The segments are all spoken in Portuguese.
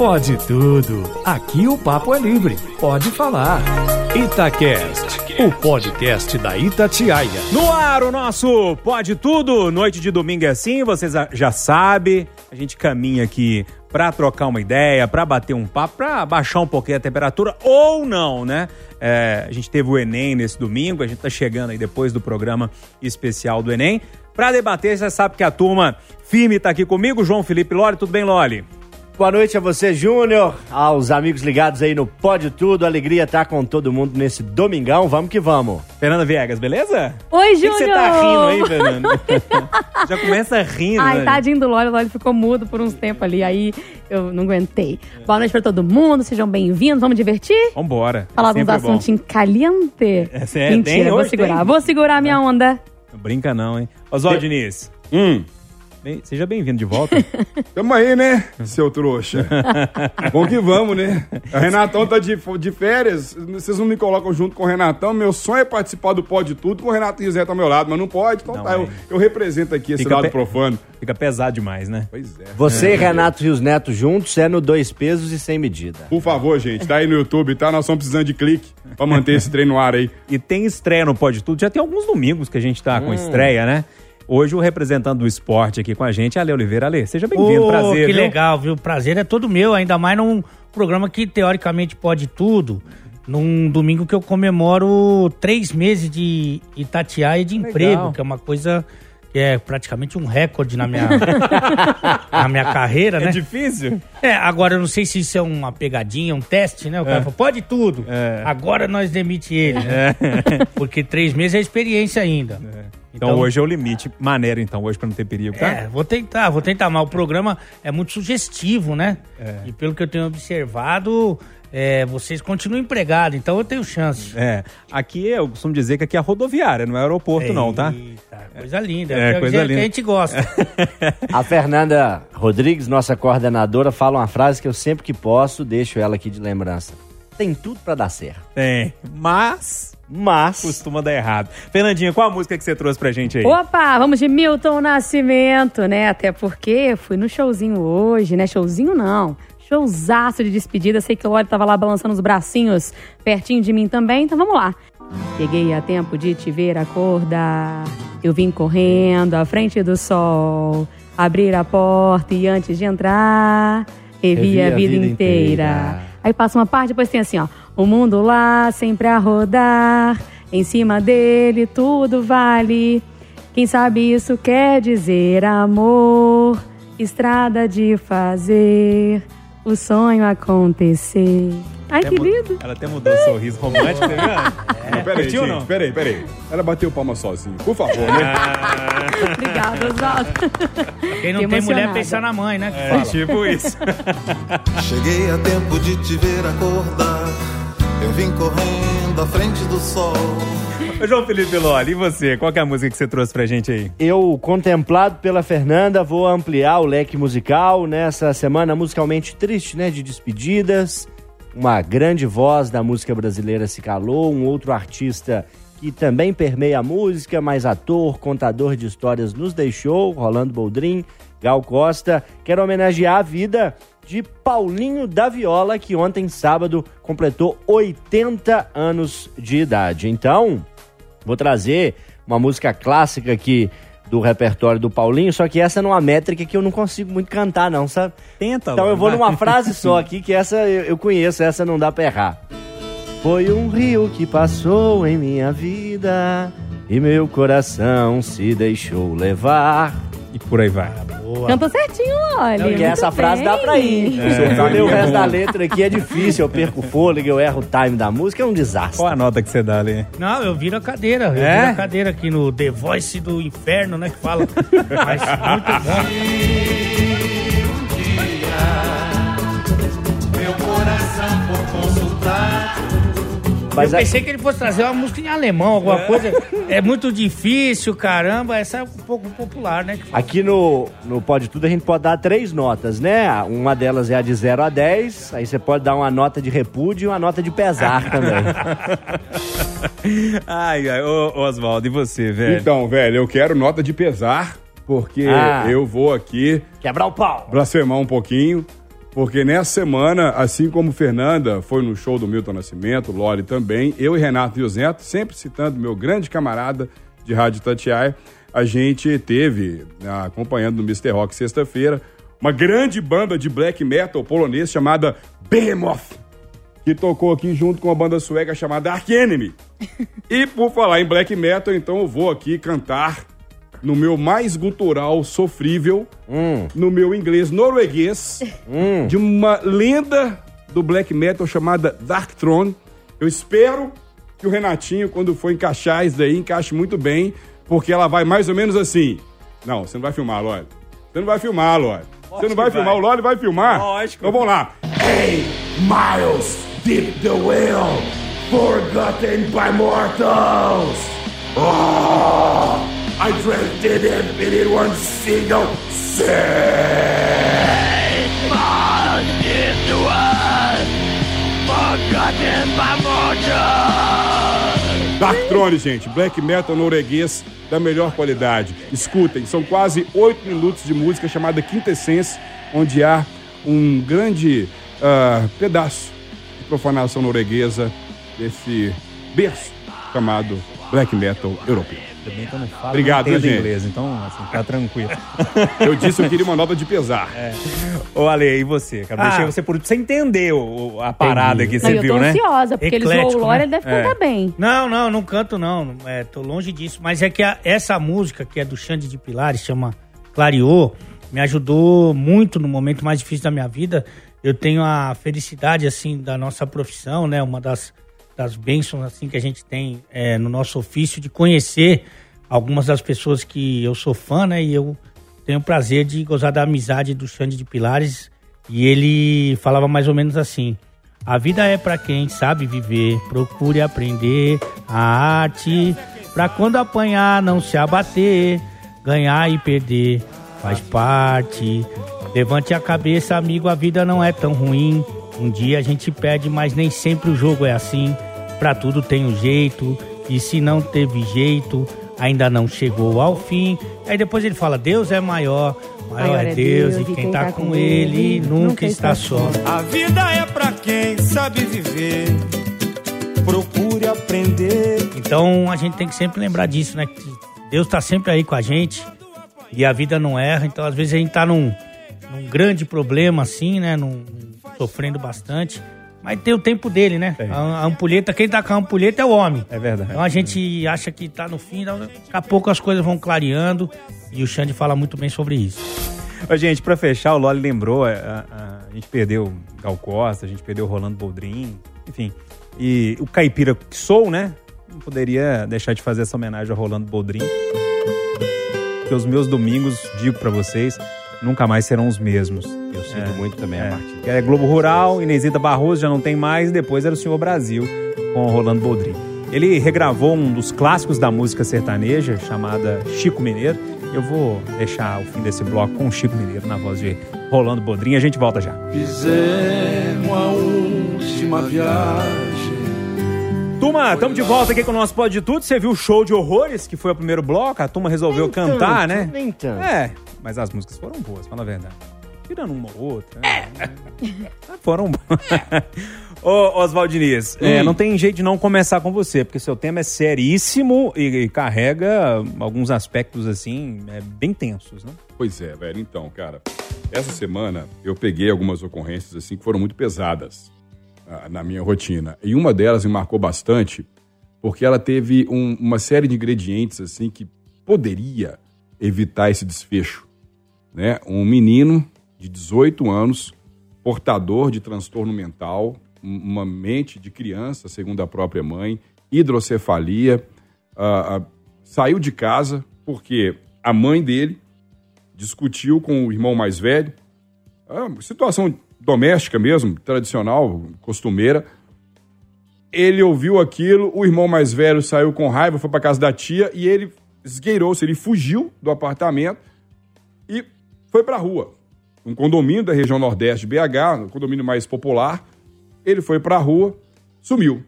Pode tudo. Aqui o papo é livre. Pode falar. Itacast, o podcast da Itatiaia. No ar, o nosso Pode Tudo. Noite de domingo é assim, vocês já sabem. A gente caminha aqui para trocar uma ideia, para bater um papo, para baixar um pouquinho a temperatura ou não, né? É, a gente teve o Enem nesse domingo, a gente tá chegando aí depois do programa especial do Enem. Para debater, você sabe que a turma firme tá aqui comigo, João Felipe Loli. Tudo bem, Loli? Boa noite a você, Júnior, aos amigos ligados aí no Pode Tudo. Alegria estar com todo mundo nesse domingão. Vamos que vamos. Fernanda Viegas, beleza? Oi, Júnior! Você tá rindo aí, Fernanda? Já começa rindo. Ai, né? tadinho do Lólio, o Lólio ficou mudo por uns tempos ali, aí eu não aguentei. Boa noite pra todo mundo, sejam bem-vindos, vamos divertir? Vambora. Falar é uns sempre bom. assuntos caliente. É, é- Mentira, tem vou segurar, tem? vou segurar minha onda. Não brinca não, hein? Oswaldo Diniz, Hum, bem- seja bem-vindo de volta. tamo aí, né, seu trouxa? Bom que vamos, né? O Renatão tá de, de férias, vocês não me colocam junto com o Renatão. Meu sonho é participar do Pode Tudo com o Renato Rizé ao meu lado, mas não pode, então Não, tá, eu, é. eu represento aqui esse Fica lado pe- profano. Fica pesado demais, né? Pois é. Você e Renato Rios Neto juntos é no dois pesos e sem medida. Por favor, gente, tá aí no YouTube, tá? Nós estamos precisando de clique pra manter esse trem no ar aí. E tem estreia no Pode Tudo. Já tem alguns domingos que a gente tá Hum. com estreia, né? Hoje o representante do esporte aqui com a gente é Ale Oliveira. Ale, seja bem-vindo, Ô, prazer. Que viu? legal, viu? Prazer é todo meu, ainda mais num programa que teoricamente pode tudo. Num domingo que eu comemoro três meses de Itatiaia de emprego, que é uma coisa que é praticamente um recorde na minha, na minha carreira, É né? difícil? É, agora eu não sei se isso é uma pegadinha, um teste, né? O cara fala, pode tudo. É. Agora nós demite ele, né? Porque três meses é experiência ainda. Então, hoje é o limite. Maneiro, então, hoje, pra não ter perigo, tá? É, vou tentar, vou tentar, mas o programa é muito sugestivo, né? É. E pelo que eu tenho observado, é, vocês continuam empregados, então eu tenho chance. É. Aqui eu costumo dizer que aqui é rodoviária, não é aeroporto, não, tá? Eita, coisa linda. É, que, coisa que linda. a gente gosta. A Fernanda Rodrigues, nossa coordenadora, fala uma frase que eu sempre que posso deixo ela aqui de lembrança. Tem tudo pra dar certo. Tem. Mas Mas costuma dar errado. Fernandinha, qual a música que você trouxe pra gente aí? Opa, vamos de Milton Nascimento, né? Até porque fui no showzinho hoje, né? Showzinho não. Showzaço de despedida. Sei que o Lólio tava lá balançando os bracinhos pertinho de mim também, então vamos lá. Peguei a tempo de te ver acordar. Eu vim correndo à frente do sol. Abrir a porta e antes de entrar, revi, a vida, inteira. Aí passa uma parte, depois tem assim, ó. O mundo lá sempre a rodar. Em cima dele tudo vale. Quem sabe isso quer dizer amor. Estrada de fazer o sonho acontecer. Ai, que mu- lindo. Ela até mudou o sorriso romântico, tá vendo? Não, peraí, gente, não? peraí, peraí. Ela bateu palma sozinha, por favor, né? Obrigada, Oswaldo. Quem não Fiquei tem mulher pensa na mãe, né? É fala. tipo isso. Cheguei a tempo de te ver acordar. Eu vim correndo à frente do sol. João Felipe Loli, e você? Qual é a música que você trouxe pra gente aí? eu, contemplado pela Fernanda, vou ampliar o leque musical nessa semana musicalmente triste, né? De despedidas. Uma grande voz da música brasileira se calou, um outro artista que também permeia a música, mas ator, contador de histórias nos deixou, Rolando Boldrin, Gal Costa. Quero homenagear a vida de Paulinho da Viola, que ontem, sábado, completou 80 anos de idade. Então, Vou trazer uma música clássica aqui do repertório do Paulinho, só que essa é numa métrica que eu não consigo muito cantar, não, sabe? Tenta, Então eu vou numa frase só aqui, que essa eu eu conheço, essa não dá pra errar. Foi um rio que passou em minha vida e meu coração se deixou levar. E por aí vai. Cantou certinho, olha. Porque essa frase dá pra ir. Se eu ler o resto da letra aqui é difícil, eu perco o fôlego, eu erro o time da música, é um desastre. Qual a nota que você dá ali? Não, eu viro a cadeira. Eu É? viro a cadeira aqui no The Voice do Inferno, né? Que fala. Mas muito bom. Mas eu a- pensei que ele fosse trazer uma música em alemão, alguma coisa. É muito difícil, caramba. Essa é um pouco popular, né? Aqui no, no Pode Tudo a gente pode dar três notas, né? Uma delas é a de 0 a 10, aí você pode dar uma nota de repúdio e uma nota de pesar também. Ai, ai, Oswaldo, e você, velho? Então, velho, eu quero nota de pesar, porque Ah. eu vou aqui Quebrar o pau. blasfemar um pouquinho. Porque nessa semana, assim como Fernanda foi no show do Milton Nascimento, Lore também, eu e Renato Viuzeto, sempre citando meu grande camarada de Rádio Tatiaia, a gente teve, né, acompanhando no Mr. Rock sexta-feira, uma grande banda de black metal polonês chamada Behemoth, que tocou aqui junto com uma banda sueca chamada Ark Enemy. e por falar em black metal, então eu vou aqui cantar no meu mais gutural sofrível, no meu inglês norueguês, de uma lenda do black metal chamada Dark Throne. Eu espero que o Renatinho, quando for encaixar isso daí, encaixe muito bem, porque ela vai mais ou menos assim. Não, você não vai filmar, Lore. Você não vai filmar, Lore. Você não vai filmar, vai. o Lore vai filmar. Lógico. Então vamos lá. Hey, miles deep the well, forgotten by mortals. Oh, I drank it it in one single Dark Throne, gente, black metal norueguês da melhor qualidade. Escutem, são quase oito minutos de música chamada Quintessence, onde há um grande ah, pedaço de profanação norueguesa desse berço chamado black metal europeu. Ainda bem que eu não falo, Obrigado, não gente. inglês, então assim, tá tranquilo. Eu disse que eu queria uma nota de pesar. Ô, Ale, e você, cara? Ah. Deixei você por você entender o- o- a parada aqui, Não, você eu viu, tô né? ansiosa, porque eles Eclético, zoam o Lore, né? ele deve É. cantar bem. Não, não, não canto não. É, tô longe disso. Mas é que a- essa música, que é do Xande de Pilares, chama Clareou, me ajudou muito no momento mais difícil da minha vida. Eu tenho a felicidade, assim, da nossa profissão, né? Uma das, das bênçãos, assim, que a gente tem é, no nosso ofício de conhecer algumas das pessoas que eu sou fã, né? E eu tenho o prazer de gozar da amizade do Xande de Pilares. E ele falava mais ou menos assim: A vida é pra quem sabe viver, procure aprender a arte, pra quando apanhar não se abater, ganhar e perder faz parte. Levante a cabeça, amigo, a vida não é tão ruim. Um dia a gente perde, mas nem sempre o jogo é assim. Pra tudo tem um jeito, e se não teve jeito, ainda não chegou ao fim. Aí depois ele fala: Deus é maior, maior, é Deus, e quem tá com ele nunca está só. A vida é pra quem sabe viver. Procure aprender. Então a gente tem que sempre lembrar disso, né? Que Deus tá sempre aí com a gente e a vida não erra. Então às vezes a gente tá num, num grande problema assim, né? Num, sofrendo bastante. Mas tem o tempo dele, né? Tem. A, a ampulheta, quem tá com a ampulheta é o homem. É verdade. Então a gente acha que tá no fim, daqui a pouco as coisas vão clareando e o Xande fala muito bem sobre isso. Ô, gente, pra fechar, o Loli lembrou, a, a- a gente perdeu Gal Costa, a gente perdeu o Rolando Boldrin, enfim. E o Caipira que sou, né? Não poderia deixar de fazer essa homenagem ao Rolando Boldrin. Que os meus domingos, digo pra vocês, nunca mais serão os mesmos. Eu sinto muito também, É, a Martim. que é Globo Rural, Inesita Barroso já não tem mais, depois era o Senhor Brasil com o Rolando Boldrin. Ele regravou um dos clássicos da música sertaneja, chamada Chico Mineiro. Eu vou deixar o fim desse bloco com o Chico Mineiro na voz de Rolando Boldrin. A gente volta já. Fizemos a última viagem. Turma, estamos de volta aqui com o nosso Pode de Tudo. Você viu o show de horrores, que foi o primeiro bloco? A turma resolveu Nem cantar, tanto, né? Nem tanto. É, mas as músicas foram boas, fala a verdade. Tirando uma ou outra. né? Ah, Foram boas. Ô, Oswaldo Diniz, é, não tem jeito de não começar com você, porque seu tema é seríssimo e, e carrega alguns aspectos, assim, é, bem tensos, né? Pois é, velho. Então, cara, essa semana eu peguei algumas ocorrências assim que foram muito pesadas ah, na minha rotina. E uma delas me marcou bastante porque ela teve um- uma série de ingredientes assim que poderia evitar esse desfecho, né? Um menino de 18 anos, portador de transtorno mental, um- uma mente de criança, segundo a própria mãe, hidrocefalia, ah, ah, saiu de casa porque a mãe dele discutiu com o irmão mais velho, ah, situação doméstica mesmo, tradicional, costumeira. Ele ouviu aquilo, o irmão mais velho saiu com raiva, foi para casa da tia e ele esgueirou-se, ele fugiu do apartamento e foi para rua. Um condomínio da região nordeste de BH, um condomínio mais popular. Ele foi para rua, sumiu.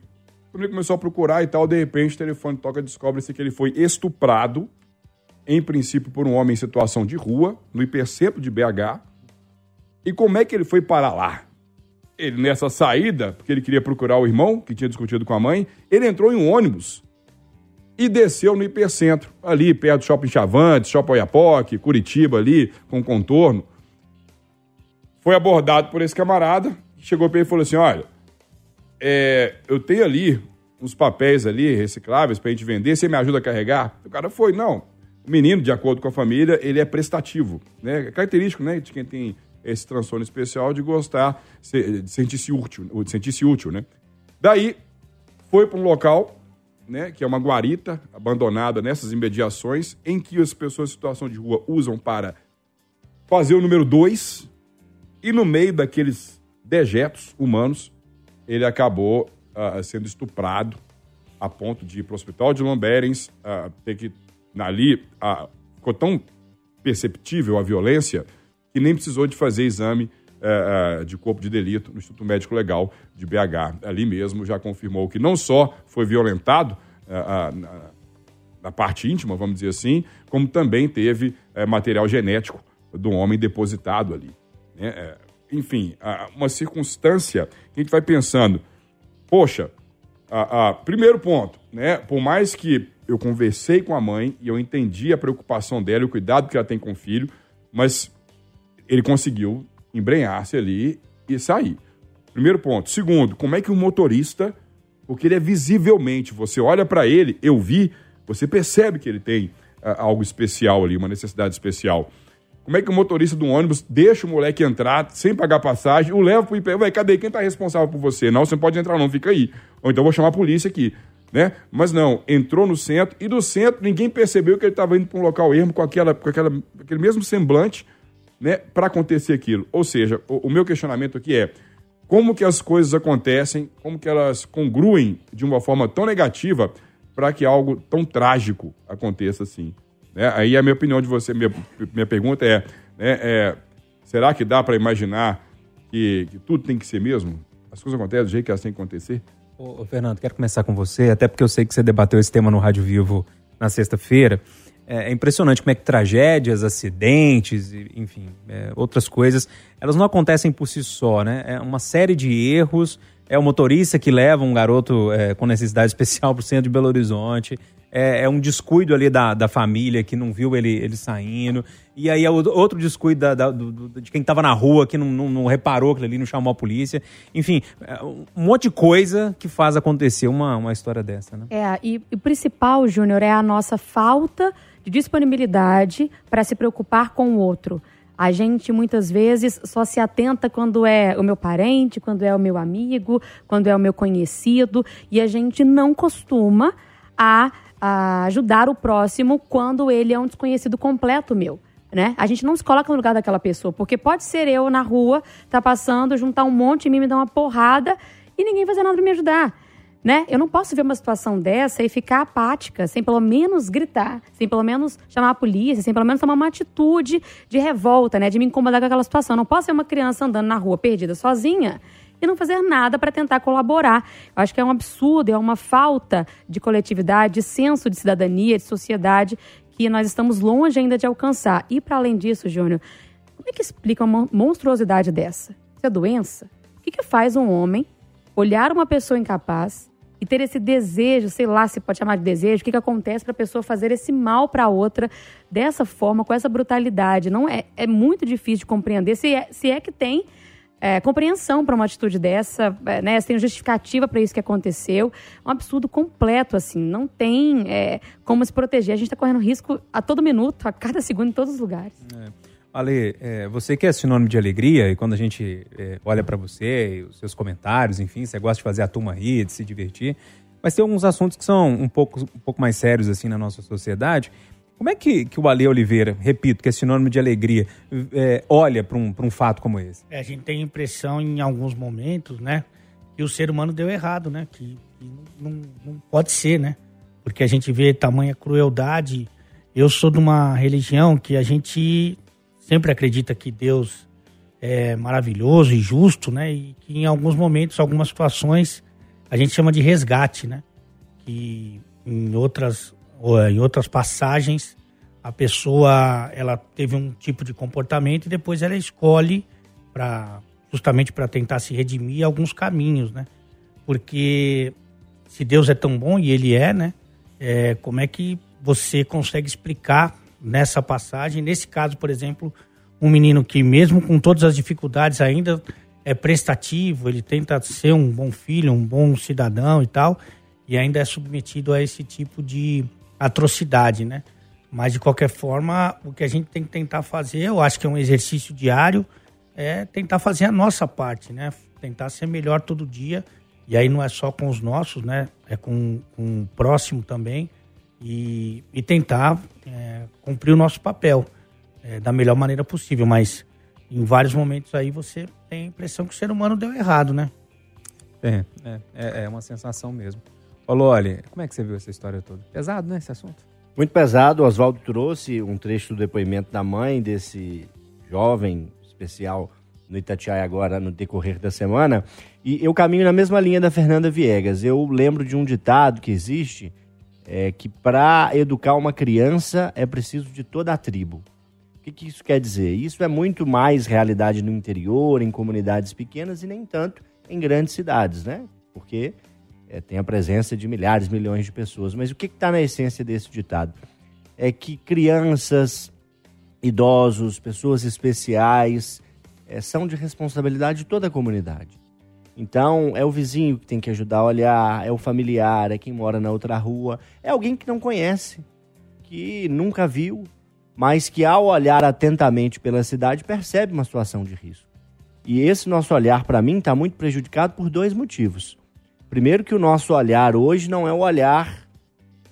Quando ele começou a procurar e tal, de repente o telefone toca descobre-se que ele foi estuprado em princípio por um homem em situação de rua, no hipercentro de BH. E como é que ele foi parar lá? Ele, nessa saída, porque ele queria procurar o irmão, que tinha discutido com a mãe, ele entrou em um ônibus e desceu no hipercentro, ali perto do Shopping Chavantes, Shopping Oiapoque, Curitiba ali, com contorno. Foi abordado por esse camarada, chegou para ele e falou assim, olha, é, eu tenho ali uns papéis ali recicláveis para a gente vender, você me ajuda a carregar? O cara foi, não. O menino, de acordo com a família, ele é prestativo, né? É característico, né, de quem tem esse transtorno especial de gostar, de sentir-se útil, de sentir-se útil, né? Daí, foi para um local né, que é uma guarita abandonada nessas imediações, em que as pessoas em situação de rua usam para fazer o número dois, e no meio daqueles dejetos humanos, ele acabou uh, sendo estuprado a ponto de ir para o hospital de Lomberens, uh, ter que, ali, uh, ficou tão perceptível a violência que nem precisou de fazer exame uh, de corpo de delito no Instituto Médico Legal de BH. Ali mesmo já confirmou que não só foi violentado uh, na, parte íntima, vamos dizer assim, como também teve material genético do homem depositado ali. Né? enfim, uma circunstância que a gente vai pensando, poxa, primeiro ponto, né? Por mais que eu conversei com a mãe e eu entendi a preocupação dela o cuidado que ela tem com o filho, mas ele conseguiu embrenhar-se ali e sair. Primeiro ponto. Segundo, como é que o motorista, porque ele é visivelmente, você olha para ele, eu vi, você percebe que ele tem uh, algo especial ali, uma necessidade especial. Como é que o motorista do ônibus deixa o moleque entrar sem pagar passagem, o leva pro IP, vai, cadê quem tá responsável por você? Não, você não pode entrar não, fica aí. Ou então vou chamar a polícia aqui, né? Mas não, entrou no centro e do centro ninguém percebeu que ele estava indo para um local ermo com aquela com aquela aquele mesmo semblante né, para acontecer aquilo. Ou seja, o, o, meu questionamento aqui é como que as coisas acontecem, como que elas congruem de uma forma tão negativa para que algo tão trágico aconteça assim. Né? Aí a minha opinião de você, minha, minha pergunta é, né, é será que dá para imaginar que, que, tudo tem que ser mesmo? As coisas acontecem do jeito que elas têm que acontecer? Ô, Fernando, quero começar com você, até porque eu sei que você debateu esse tema no Rádio Vivo na sexta-feira. É, é impressionante como é que tragédias, acidentes, enfim, é, outras coisas, elas não acontecem por si só, né? É uma série de erros. É o motorista que leva um garoto é, com necessidade especial para o centro de Belo Horizonte. É, é, um descuido ali da, da família que não viu ele, ele saindo. E aí é outro descuido da, da, do, de quem estava na rua, que não, não, não, reparou aquilo ali, não chamou a polícia. Enfim, é, um monte de coisa que faz acontecer uma, uma história dessa, né? É, e o principal, Júnior, é a nossa falta de disponibilidade para se preocupar com o outro. A gente muitas vezes só se atenta quando é o meu parente, quando é o meu amigo, quando é o meu conhecido, e a gente não costuma a, a ajudar o próximo quando ele é um desconhecido completo meu. Né? A gente não se coloca no lugar daquela pessoa, porque pode ser eu na rua, tá passando, juntar um monte em mim, me dar uma porrada e ninguém fazer nada para me ajudar né? Eu não posso ver uma situação dessa e ficar apática, sem pelo menos gritar, sem pelo menos chamar a polícia, sem pelo menos tomar uma atitude de revolta, né? De me incomodar com aquela situação. Eu não posso ser uma criança andando na rua perdida sozinha e não fazer nada para tentar colaborar. Eu acho que é um absurdo, é uma falta de coletividade, de senso de cidadania, de sociedade que nós estamos longe ainda de alcançar. E para além disso, Júnior, como é que explica uma monstruosidade dessa? Isso é doença? O que, que faz um homem olhar uma pessoa incapaz, e ter esse desejo, sei lá se pode chamar de desejo, o que, que acontece para a pessoa fazer esse mal para outra dessa forma, com essa brutalidade. Não é, é muito difícil de compreender se é, se é que tem é, compreensão para uma atitude dessa, é, né? Se tem justificativa para isso que aconteceu. É um absurdo completo, assim. Não tem é, como se proteger. A gente está correndo risco a todo minuto, a cada segundo, em todos os lugares. É. Ale, é, você que é sinônimo de alegria, e quando a gente é, olha para você, os seus comentários, enfim, você gosta de fazer a turma rir, de se divertir, mas tem alguns assuntos que são um pouco, um pouco mais sérios assim na nossa sociedade. Como é que, que o Ale Oliveira, repito, que é sinônimo de alegria, é, olha para um, um fato como esse? É, a gente tem a impressão em alguns momentos, né, que o ser humano deu errado, né, que, que não, não pode ser, né, porque a gente vê tamanha crueldade. Eu sou de uma religião que a gente sempre acredita que Deus é maravilhoso e justo, né? E que em alguns momentos, algumas situações, a gente chama de resgate, né? Que em outras, em outras passagens, a pessoa ela teve um tipo de comportamento e depois ela escolhe para justamente para tentar se redimir alguns caminhos, né? Porque se Deus é tão bom e Ele é, né? É, como é que você consegue explicar nessa passagem, nesse caso, por exemplo, um menino que mesmo com todas as dificuldades ainda é prestativo, ele tenta ser um bom filho, um bom cidadão e tal, e ainda é submetido a esse tipo de atrocidade, né? Mas de qualquer forma, o que a gente tem que tentar fazer, eu acho que é um exercício diário, é tentar fazer a nossa parte, né? Tentar ser melhor todo dia. E aí não é só com os nossos, né? É com, com o próximo também. E, e tentar é, cumprir o nosso papel é, da melhor maneira possível. Mas em vários momentos aí você tem a impressão que o ser humano deu errado, né? É, é, é, é uma sensação mesmo. Ô, Loli, como é que você viu essa história toda? Pesado, né, esse assunto? Muito pesado. O Oswaldo trouxe um trecho do depoimento da mãe desse jovem especial no Itatiaia agora no decorrer da semana. E eu caminho na mesma linha da Fernanda Viegas. Eu lembro de um ditado que existe, é, que para educar uma criança é preciso de toda a tribo. O que, que isso quer dizer? Isso é muito mais realidade no interior, em comunidades pequenas e nem tanto em grandes cidades, né? Porque é, tem a presença de milhares, milhões de pessoas. Mas o que está na essência desse ditado? É que crianças, idosos, pessoas especiais é, são de responsabilidade de toda a comunidade. Então, é o vizinho que tem que ajudar a olhar, é o familiar, é quem mora na outra rua, é alguém que não conhece, que nunca viu, mas que ao olhar atentamente pela cidade percebe uma situação de risco. E esse nosso olhar, para mim, está muito prejudicado por dois motivos. Primeiro que o nosso olhar hoje não é o olhar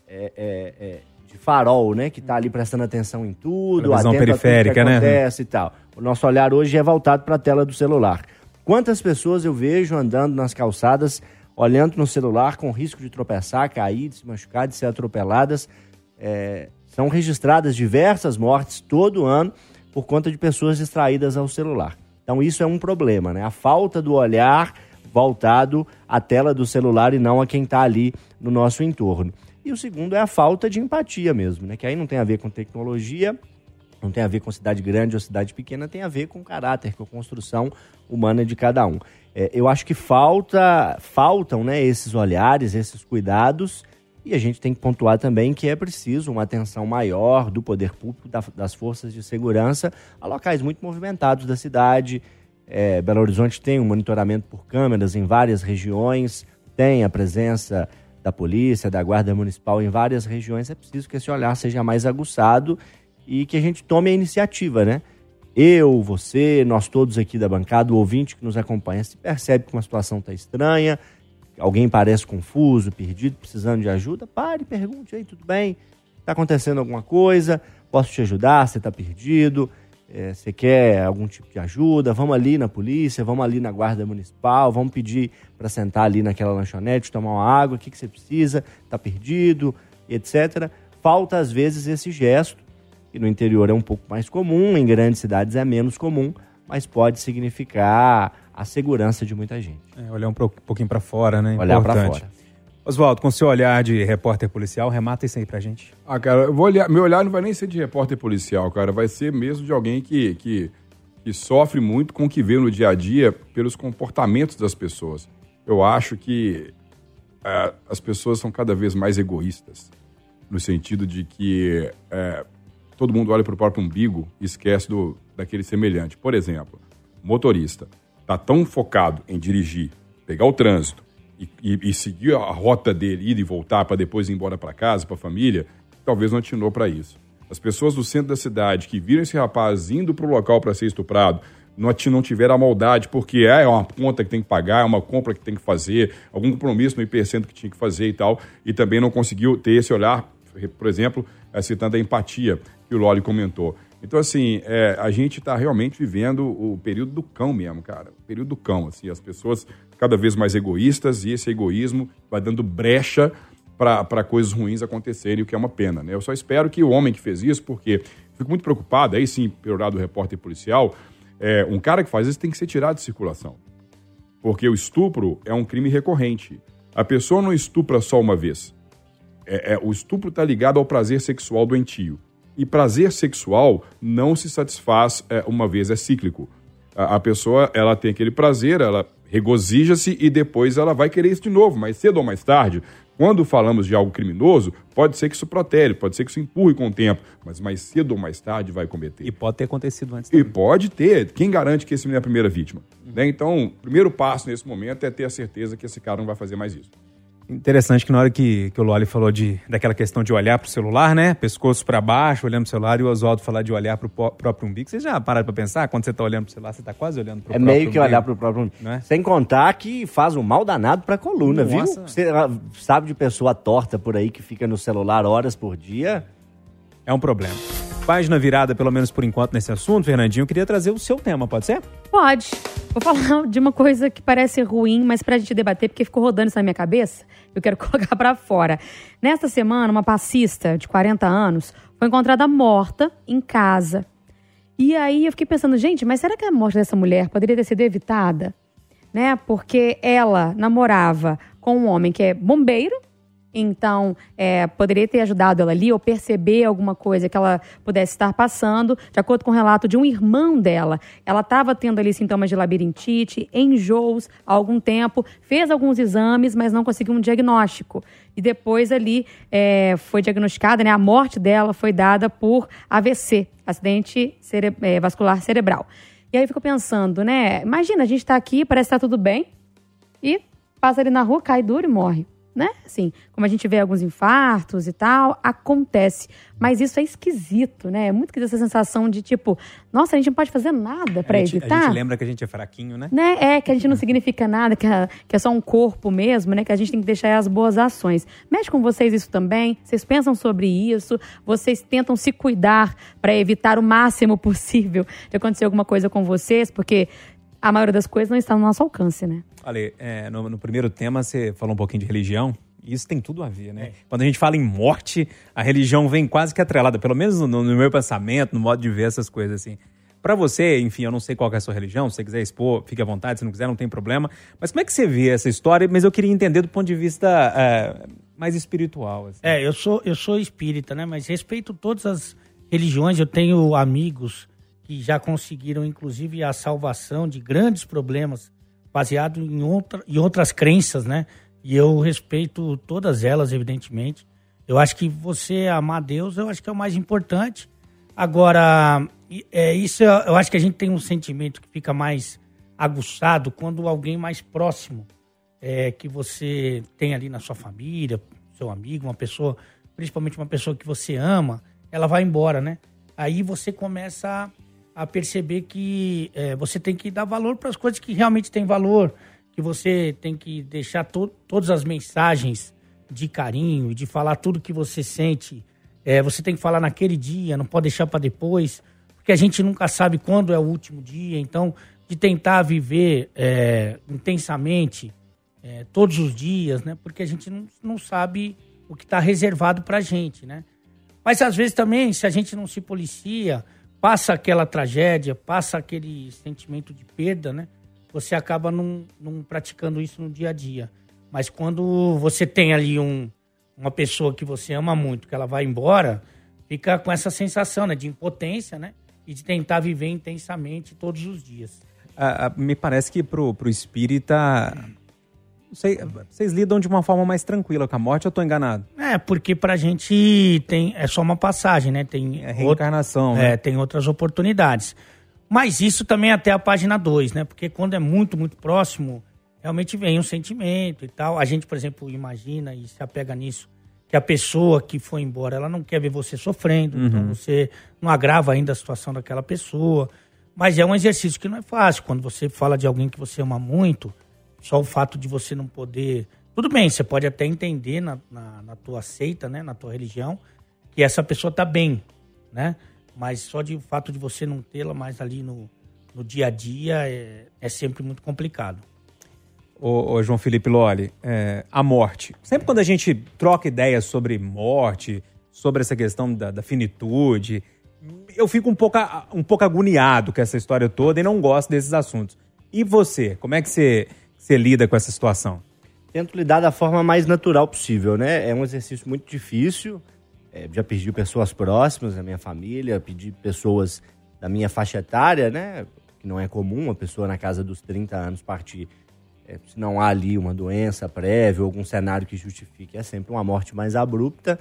é, é, é, de farol, né? Que está ali prestando atenção em tudo, visão periférica, né? acontece e tal. O nosso olhar hoje é voltado para a tela do celular. Quantas pessoas eu vejo andando nas calçadas, olhando no celular com risco de tropeçar, cair, de se machucar, de ser atropeladas? É, são registradas diversas mortes todo ano por conta de pessoas distraídas ao celular. Então isso é um problema, né? A falta do olhar voltado à tela do celular e não a quem está ali no nosso entorno. E o segundo é a falta de empatia mesmo, né? Que aí não tem a ver com tecnologia, não tem a ver com cidade grande ou cidade pequena, tem a ver com caráter, com a construção humana de cada um. É, eu acho que falta, faltam né, esses olhares, esses cuidados, e a gente tem que pontuar também que é preciso uma atenção maior do poder público, da, das forças de segurança, a locais muito movimentados da cidade, é, Belo Horizonte tem um monitoramento por câmeras em várias regiões, tem a presença da polícia, da guarda municipal em várias regiões. É preciso que esse olhar seja mais aguçado e que a gente tome a iniciativa, né? Eu, você, nós todos aqui da bancada, o ouvinte que nos acompanha, se percebe que uma situação está estranha, alguém parece confuso, perdido, precisando de ajuda, pare, pergunte aí, tudo bem? Está acontecendo alguma coisa? Posso te ajudar? Você está perdido? é, você quer algum tipo de ajuda, vamos ali na polícia, vamos ali na guarda municipal, vamos pedir para sentar ali naquela lanchonete, tomar uma água, o que, que você precisa, está perdido, etc. Falta às vezes esse gesto, que no interior é um pouco mais comum, em grandes cidades é menos comum, mas pode significar a segurança de muita gente. É, olhar um pouquinho para fora, né? Olhar para fora. Oswaldo, com seu olhar de repórter policial, remata isso aí pra gente. Ah, cara, eu vou olhar, meu olhar não vai nem ser de repórter policial, cara, vai ser mesmo de alguém que, que, que sofre muito com o que vê no dia a dia pelos comportamentos das pessoas. Eu acho que é, as pessoas são cada vez mais egoístas, no sentido de que é, todo mundo olha para o próprio umbigo e esquece do, daquele semelhante. Por exemplo, motorista está tão focado em dirigir, pegar o trânsito, e, e, e seguir a rota dele, ir e voltar para depois ir embora para casa, para a família, talvez não atinou para isso. As pessoas do centro da cidade que viram esse rapaz indo para o local para ser estuprado, não, não tiveram a maldade, porque é uma conta que tem que pagar, é uma compra que tem que fazer, algum compromisso no IPCento que tinha que fazer e tal, e também não conseguiu ter esse olhar, por exemplo, eh, citando a empatia que o Loli comentou. Então, assim, é, a gente está realmente vivendo o período do cão mesmo, cara. O período do cão, assim, as pessoas cada vez mais egoístas e esse egoísmo vai dando brecha para coisas ruins acontecerem, o que é uma pena, né? Eu só espero que o homem que fez isso, porque fico muito preocupado, aí sim, pelo do repórter policial, é, um cara que faz isso tem que ser tirado de circulação. Porque o estupro é um crime recorrente. A pessoa não estupra só uma vez. É, é, o estupro está ligado ao prazer sexual doentio. E prazer sexual não se satisfaz é, uma vez, é cíclico. A, a pessoa, ela tem aquele prazer, ela regozija-se e depois ela vai querer isso de novo, mais cedo ou mais tarde. Quando falamos de algo criminoso, pode ser que isso protele, pode ser que isso empurre com o tempo, mas mais cedo ou mais tarde vai cometer. E pode ter acontecido antes. E também. pode ter. Quem garante que esse menino é a primeira vítima? Né? Então, o primeiro passo nesse momento é ter a certeza que esse cara não vai fazer mais isso. Interessante que na hora que, que o Loli falou de, daquela questão de olhar pro celular, né? Pescoço para baixo, olhando pro celular, e o Oswaldo falar de olhar pro pó- próprio umbigo. Vocês já pararam pra pensar? Quando você tá olhando pro celular, você tá quase olhando pro É próprio meio que umbigo? olhar pro próprio. Né? Sem contar que faz um mal danado pra coluna, viu? Nossa. Você ah, sabe de pessoa torta por aí que fica no celular horas por dia? É um problema. Página virada, pelo menos por enquanto, nesse assunto, Fernandinho. Eu queria trazer o seu tema, pode ser? Pode. Vou falar de uma coisa que parece ruim, mas pra gente debater, porque ficou rodando isso na minha cabeça, eu quero colocar pra fora. Nesta semana, uma passista de 40 anos foi encontrada morta em casa. E aí eu fiquei pensando, gente, mas será que a morte dessa mulher poderia ter sido evitada? Né? Porque ela namorava com um homem que é bombeiro, então é, poderia ter ajudado ela ali ou perceber alguma coisa que ela pudesse estar passando. De acordo com o relato de um irmão dela, ela estava tendo ali sintomas de labirintite, enjoos há algum tempo, fez alguns exames, mas não conseguiu um diagnóstico. E depois ali é, foi diagnosticada, né? A morte dela foi dada por AVC, acidente cere- é, vascular cerebral. E aí eu fico pensando, né? Imagina, a gente tá aqui, parece que tá tudo bem, e passa ali na rua, cai duro e morre. Né? Assim, como a gente vê alguns infartos e tal, acontece. Mas isso é esquisito, né? É muito esquisita essa sensação de tipo, nossa, a gente não pode fazer nada pra a gente, evitar. A gente lembra que a gente é fraquinho, né? Né? É, que a gente não significa nada, que é, que é só um corpo mesmo, né? Que a gente tem que deixar as boas ações. Mexe com vocês isso também? Vocês pensam sobre isso? Vocês tentam se cuidar para evitar o máximo possível de acontecer alguma coisa com vocês? Porque a maioria das coisas não está no nosso alcance, né? Olha, é, no, no primeiro tema você falou um pouquinho de religião. E isso tem tudo a ver, né? Quando a gente fala em morte, a religião vem quase que atrelada, pelo menos no, no meu pensamento, no modo de ver essas coisas assim. Pra você, enfim, eu não sei qual que é a sua religião, se você quiser expor, fique à vontade, se não quiser, não tem problema. Mas como é que você vê essa história? Mas eu queria entender do ponto de vista é, mais espiritual. Assim. É, eu sou, eu sou espírita, né? Mas respeito todas as religiões. Eu tenho amigos que já conseguiram, inclusive, a salvação de grandes problemas baseado em, outra, em outras crenças, né? E eu respeito todas elas, evidentemente. Eu acho que você amar Deus, eu acho que é o mais importante. Agora, é, isso eu acho que a gente tem um sentimento que fica mais aguçado quando alguém mais próximo é, que você tem ali na sua família, seu amigo, uma pessoa, principalmente uma pessoa que você ama, ela vai embora, né? Aí você começa a perceber que é, você tem que dar valor para as coisas que realmente têm valor, que você tem que deixar to todas as mensagens de carinho, de falar tudo que você sente. É, você tem que falar naquele dia, não pode deixar para depois, porque a gente nunca sabe quando é o último dia. Então, de tentar viver é, intensamente é, todos os dias, né? Porque a gente não, não sabe o que está reservado para a gente, né? Mas às vezes também, se a gente não se policia, passa aquela tragédia, passa aquele sentimento de perda, né? Você acaba não, praticando isso no dia a dia. Mas quando você tem ali um, uma pessoa que você ama muito, que ela vai embora, fica com essa sensação né, de impotência, né? E de tentar viver intensamente todos os dias. Ah, ah, me parece que pro, pro espírita. Vocês lidam de uma forma mais tranquila com a morte, eu tô enganado? É, porque pra gente tem, é só uma passagem, né? Tem É reencarnação, outra- né? É, tem outras oportunidades. Mas isso também até a página 2, né? Porque quando é muito, muito próximo, realmente vem um sentimento e tal. A gente, por exemplo, imagina e se apega nisso, que a pessoa que foi embora, ela não quer ver você sofrendo, então você não agrava ainda a situação daquela pessoa. Mas é um exercício que não é fácil. Quando você fala de alguém que você ama muito, só o fato de você não poder. Tudo bem, você pode até entender na, na, na tua seita, né, na tua religião, que essa pessoa tá bem, né? Mas só de o fato de você não tê-la mais ali no, no dia a dia é, é sempre muito complicado. Ô, ô, João Felipe Loli, é, a morte. Sempre quando a gente troca ideias sobre morte, sobre essa questão da, da finitude, eu fico um pouco, um pouco agoniado com essa história toda e não gosto desses assuntos. E você? Como é que você, você lida com essa situação? Tento lidar da forma mais natural possível, né? É um exercício muito difícil. É, já perdi pessoas próximas da minha família, perdi pessoas da minha faixa etária, né? que não é comum a pessoa na casa dos 30 anos partir. É, se não há ali uma doença prévia algum cenário que justifique, é sempre uma morte mais abrupta.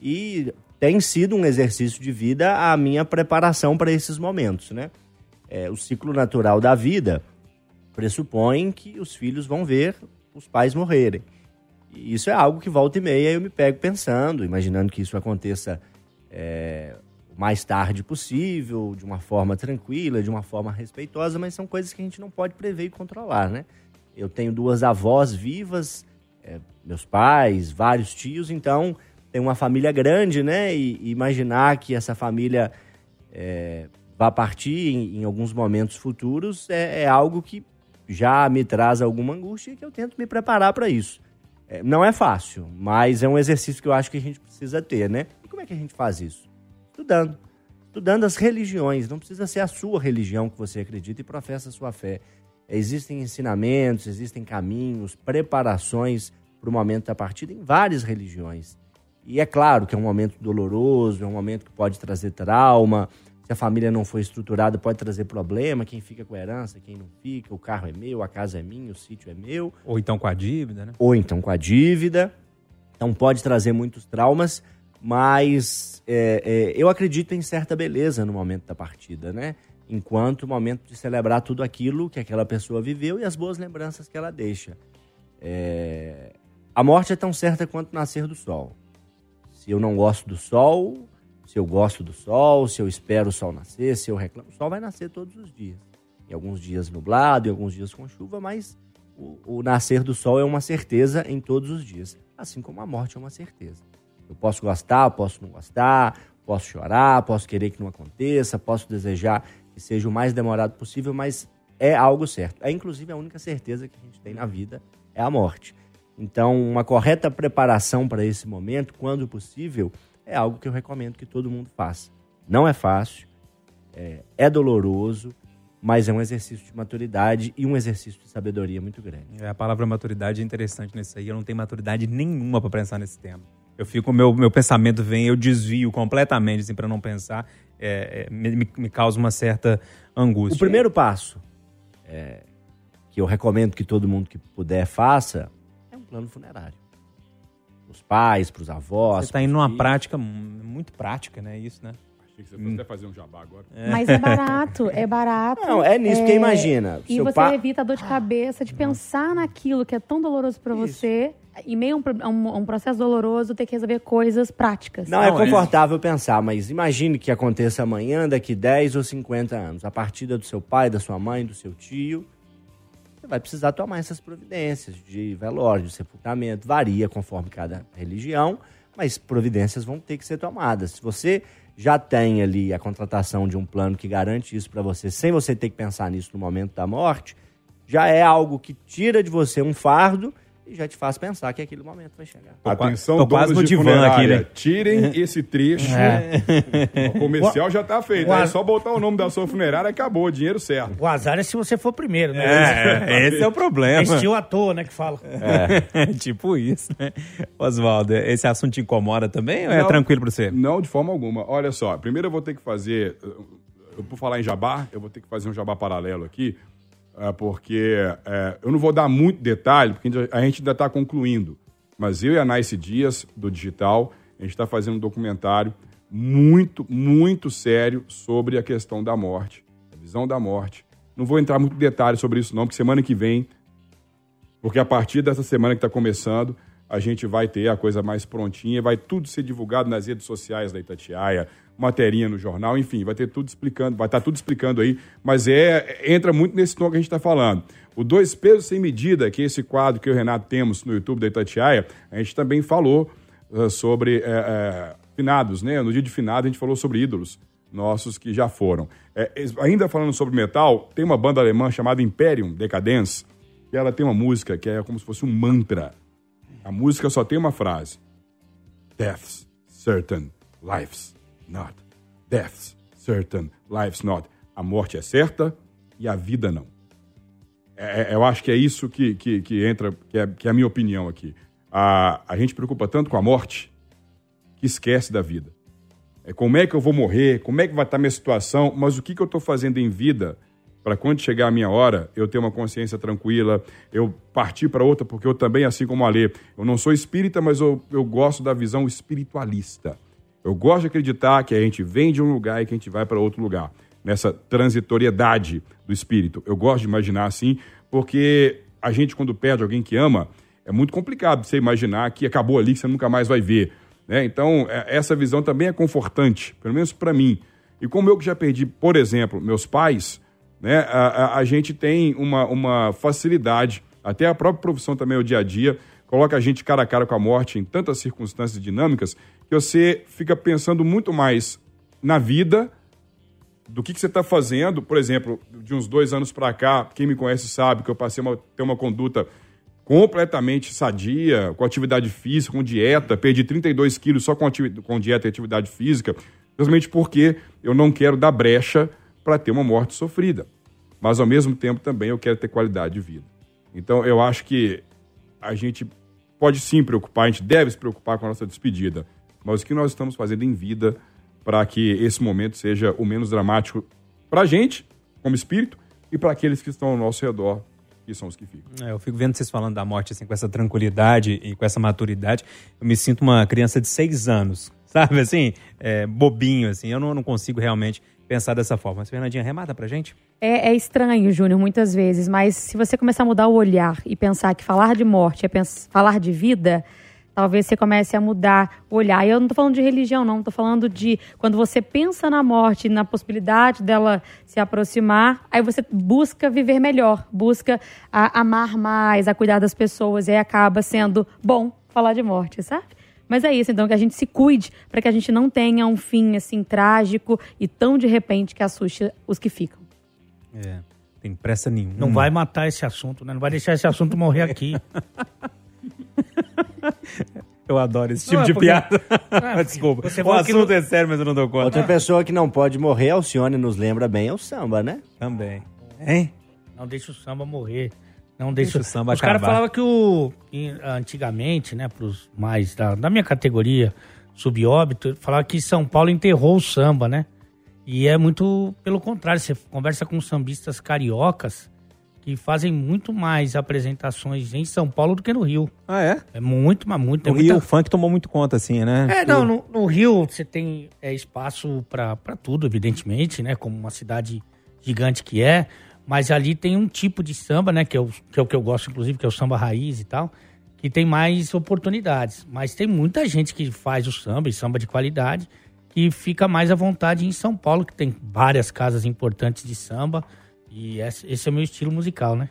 E tem sido um exercício de vida a minha preparação para esses momentos, né? É, o ciclo natural da vida pressupõe que os filhos vão ver os pais morrerem. E isso é algo que volta e meia eu me pego pensando, imaginando que isso aconteça é, o mais tarde possível, de uma forma tranquila, de uma forma respeitosa, mas são coisas que a gente não pode prever e controlar, né? Eu tenho duas avós vivas, é, meus pais, vários tios, então tem uma família grande, né? E, e imaginar que essa família é, vá partir em, em, alguns momentos futuros é, é, algo que já me traz alguma angústia e que eu tento me preparar para isso. É, não é fácil, mas é um exercício que eu acho que a gente precisa ter, né? E como é que a gente faz isso? Estudando. Estudando as religiões. Não precisa ser a sua religião que você acredita e professa a sua fé. Existem ensinamentos, existem caminhos, preparações para o momento da partida em várias religiões. E é claro que é um momento doloroso, é um momento que pode trazer trauma. Se a família não for estruturada, pode trazer problema. Quem fica com a herança, quem não fica, o carro é meu, a casa é minha, o sítio é meu. Ou então com a dívida, né? Ou então com a dívida. Então pode trazer muitos traumas, mas é, é, eu acredito em certa beleza no momento da partida, né? Enquanto o momento de celebrar tudo aquilo que aquela pessoa viveu e as boas lembranças que ela deixa. É... A morte é tão certa quanto nascer do sol. Se eu não gosto do sol, se eu gosto do sol, se eu espero o sol nascer, se eu reclamo, o sol vai nascer todos os dias. Em alguns dias nublado, em alguns dias com chuva, mas o, o nascer do sol é uma certeza em todos os dias. Assim como a morte é uma certeza. Eu posso gostar, posso não gostar, posso chorar, posso querer que não aconteça, posso desejar que seja o mais demorado possível, mas é algo certo. É inclusive a única certeza que a gente tem na vida é a morte. Então, uma correta preparação para esse momento, quando possível, é algo que eu recomendo que todo mundo faça. Não é fácil, é, é doloroso, mas é um exercício de maturidade e um exercício de sabedoria muito grande. É, a palavra maturidade é interessante nisso aí. Eu não tenho maturidade nenhuma para pensar nesse tema. Eu fico, meu, meu pensamento vem, eu desvio completamente assim, para não pensar. É, é, me, me, causa uma certa angústia. O primeiro passo é, que eu recomendo que todo mundo que puder faça plano funerário. Os pais, para os avós. Você está indo numa prática muito prática, né? Isso, né? Achei que você fosse hum. fazer um jabá agora. É. Mas é barato, é barato. Não, é nisso, é... porque imagina. E você pa... evita a dor de cabeça de pensar naquilo que é tão doloroso para você. E meio um, um, um, processo doloroso ter que resolver coisas práticas. Não, é Não é confortável é. pensar, mas imagine que aconteça amanhã, daqui 10 ou 50 anos. A partida do seu pai, da sua mãe, do seu tio você vai precisar tomar essas providências de velório, de sepultamento, varia conforme cada religião, mas providências vão ter que ser tomadas. Se você já tem ali a contratação de um plano que garante isso para você, sem você ter que pensar nisso no momento da morte, já é algo que tira de você um fardo e já te faz pensar que aquele momento vai chegar. Atenção, tô quase no divã aqui, né? Tirem esse trecho. É. O comercial já tá feito. É só botar o nome da sua funerária e acabou, dinheiro certo. O azar é se você for primeiro, né? É, esse é o problema. Estilo à toa, né, que fala. É, tipo isso, né? Oswaldo, esse assunto te incomoda também ou é tranquilo pra você? Não, de forma alguma. Olha só, primeiro eu vou ter que fazer, por falar em jabá, eu vou ter que fazer um jabá paralelo aqui, é, porque é, eu não vou dar muito detalhe, porque a gente ainda está concluindo. Mas eu e a Nice Dias, do Digital, a gente está fazendo um documentário muito, muito sério sobre a questão da morte, a visão da morte. Não vou entrar muito em detalhes sobre isso, não, porque semana que vem, porque a partir dessa semana que está começando, a gente vai ter a coisa mais prontinha, vai tudo ser divulgado nas redes sociais da Itatiaia, materinha no jornal, enfim, vai ter tudo explicando, vai estar tá tudo explicando aí, mas é entra muito nesse tom que a gente está falando. O Dois Pesos Sem Medida, que é esse quadro que o Renato temos no YouTube da Itatiaia, a gente também falou uh, sobre uh, uh, finados, né? No dia de finado a gente falou sobre ídolos nossos que já foram. É, ainda falando sobre metal, tem uma banda alemã chamada Imperium Decadence, e ela tem uma música que é como se fosse um mantra. A música só tem uma frase: Deaths, certain, lives not. Deaths, certain. Life's not. A morte é certa e a vida não. É, é, eu acho que é isso que, que, que entra, que é, que é a minha opinião aqui. A, a gente preocupa tanto com a morte que esquece da vida. É como é que eu vou morrer, como é que vai estar minha situação, mas o que, que eu estou fazendo em vida para quando chegar a minha hora, eu ter uma consciência tranquila, eu partir para outra, porque eu também, assim como a Lê, eu não sou espírita, mas eu, eu gosto da visão espiritualista. Eu gosto de acreditar que a gente vem de um lugar e que a gente vai para outro lugar, nessa transitoriedade do espírito. Eu gosto de imaginar assim, porque a gente, quando perde alguém que ama, é muito complicado você imaginar que acabou ali, que você nunca mais vai ver. Né? Então, é, essa visão também é confortante, pelo menos para mim. E como eu que já perdi, por exemplo, meus pais, né, a, a, a, gente tem uma, uma facilidade, até a própria profissão também, o dia a dia, coloca a gente cara a cara com a morte em tantas circunstâncias dinâmicas que você fica pensando muito mais na vida do que, que você está fazendo. Por exemplo, de uns dois anos para cá, quem me conhece sabe que eu passei a ter uma conduta completamente sadia, com atividade física, com dieta, perdi 32 quilos só com, com dieta e atividade física, justamente porque eu não quero dar brecha para ter uma morte sofrida. Mas, ao mesmo tempo, também eu quero ter qualidade de vida. Então, eu acho que a gente pode sim preocupar, a gente deve se preocupar com a nossa despedida. Mas o que nós estamos fazendo em vida para que esse momento seja o menos dramático para a gente, como espírito, e para aqueles que estão ao nosso redor, que são os que ficam. É, eu fico vendo vocês falando da morte assim, com essa tranquilidade e com essa maturidade. Eu me sinto uma criança de seis anos, sabe? Assim, é, bobinho, assim. Eu não, não consigo realmente pensar dessa forma. Mas, Fernandinha, remata pra gente? É, é estranho, Júnior, muitas vezes, mas se você começar a mudar o olhar e pensar que falar de morte é pensar, falar de vida, talvez você comece a mudar o olhar. E eu não estou falando de religião, não. Estou falando de quando você pensa na morte, na possibilidade dela se aproximar, aí você busca viver melhor, busca amar mais, a cuidar das pessoas, e acaba sendo bom falar de morte, sabe? Mas é isso, então, que a gente se cuide para que a gente não tenha um fim assim trágico e tão de repente que assuste os que ficam. É, tem pressa nenhuma. Não vai matar esse assunto, né? Não vai deixar esse assunto morrer aqui. Eu adoro esse tipo não, de porque... piada. Ah, Desculpa. o assunto é sério, mas eu não dou conta. Outra pessoa que não pode morrer, Alcione nos lembra bem, é o samba, né? Também. Hein? Não deixa o samba morrer. Não deixa, deixa o samba Os caras falavam que o antigamente, né, pros mais da, da minha categoria, subóbito, falava que São Paulo enterrou o samba, né? E é muito pelo contrário, você conversa com sambistas cariocas que fazem muito mais apresentações em São Paulo do que no Rio. Ah, é? É muito, mas muito. No Rio muita... o funk tomou muito conta, assim, né? É, não, no, no Rio você tem é, espaço para tudo, evidentemente, né? Como uma cidade gigante que é. Mas ali tem um tipo de samba, né? Que é, o, que é o que eu gosto, inclusive, que é o samba raiz e tal, que tem mais oportunidades. Mas tem muita gente que faz o samba, e samba de qualidade, que fica mais à vontade em São Paulo, que tem várias casas importantes de samba. E esse, esse é o meu estilo musical, né?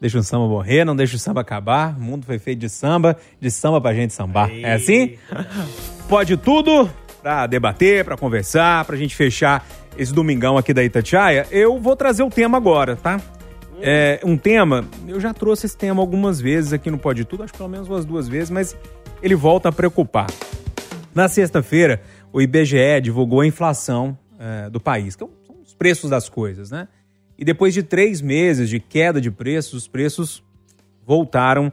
Deixa o samba morrer, não deixa o samba acabar. O mundo foi feito de samba, de samba pra gente sambar. É assim? Pode tudo pra debater, pra conversar, pra gente fechar esse domingão aqui da Itatiaia, eu vou trazer o tema agora, tá? É um tema, eu já trouxe esse tema algumas vezes aqui no Pode Tudo, acho que pelo menos umas duas vezes, mas ele volta a preocupar. Na sexta-feira, o IBGE divulgou a inflação é, do país, que são os preços das coisas, né? E depois de três meses de queda de preços, os preços voltaram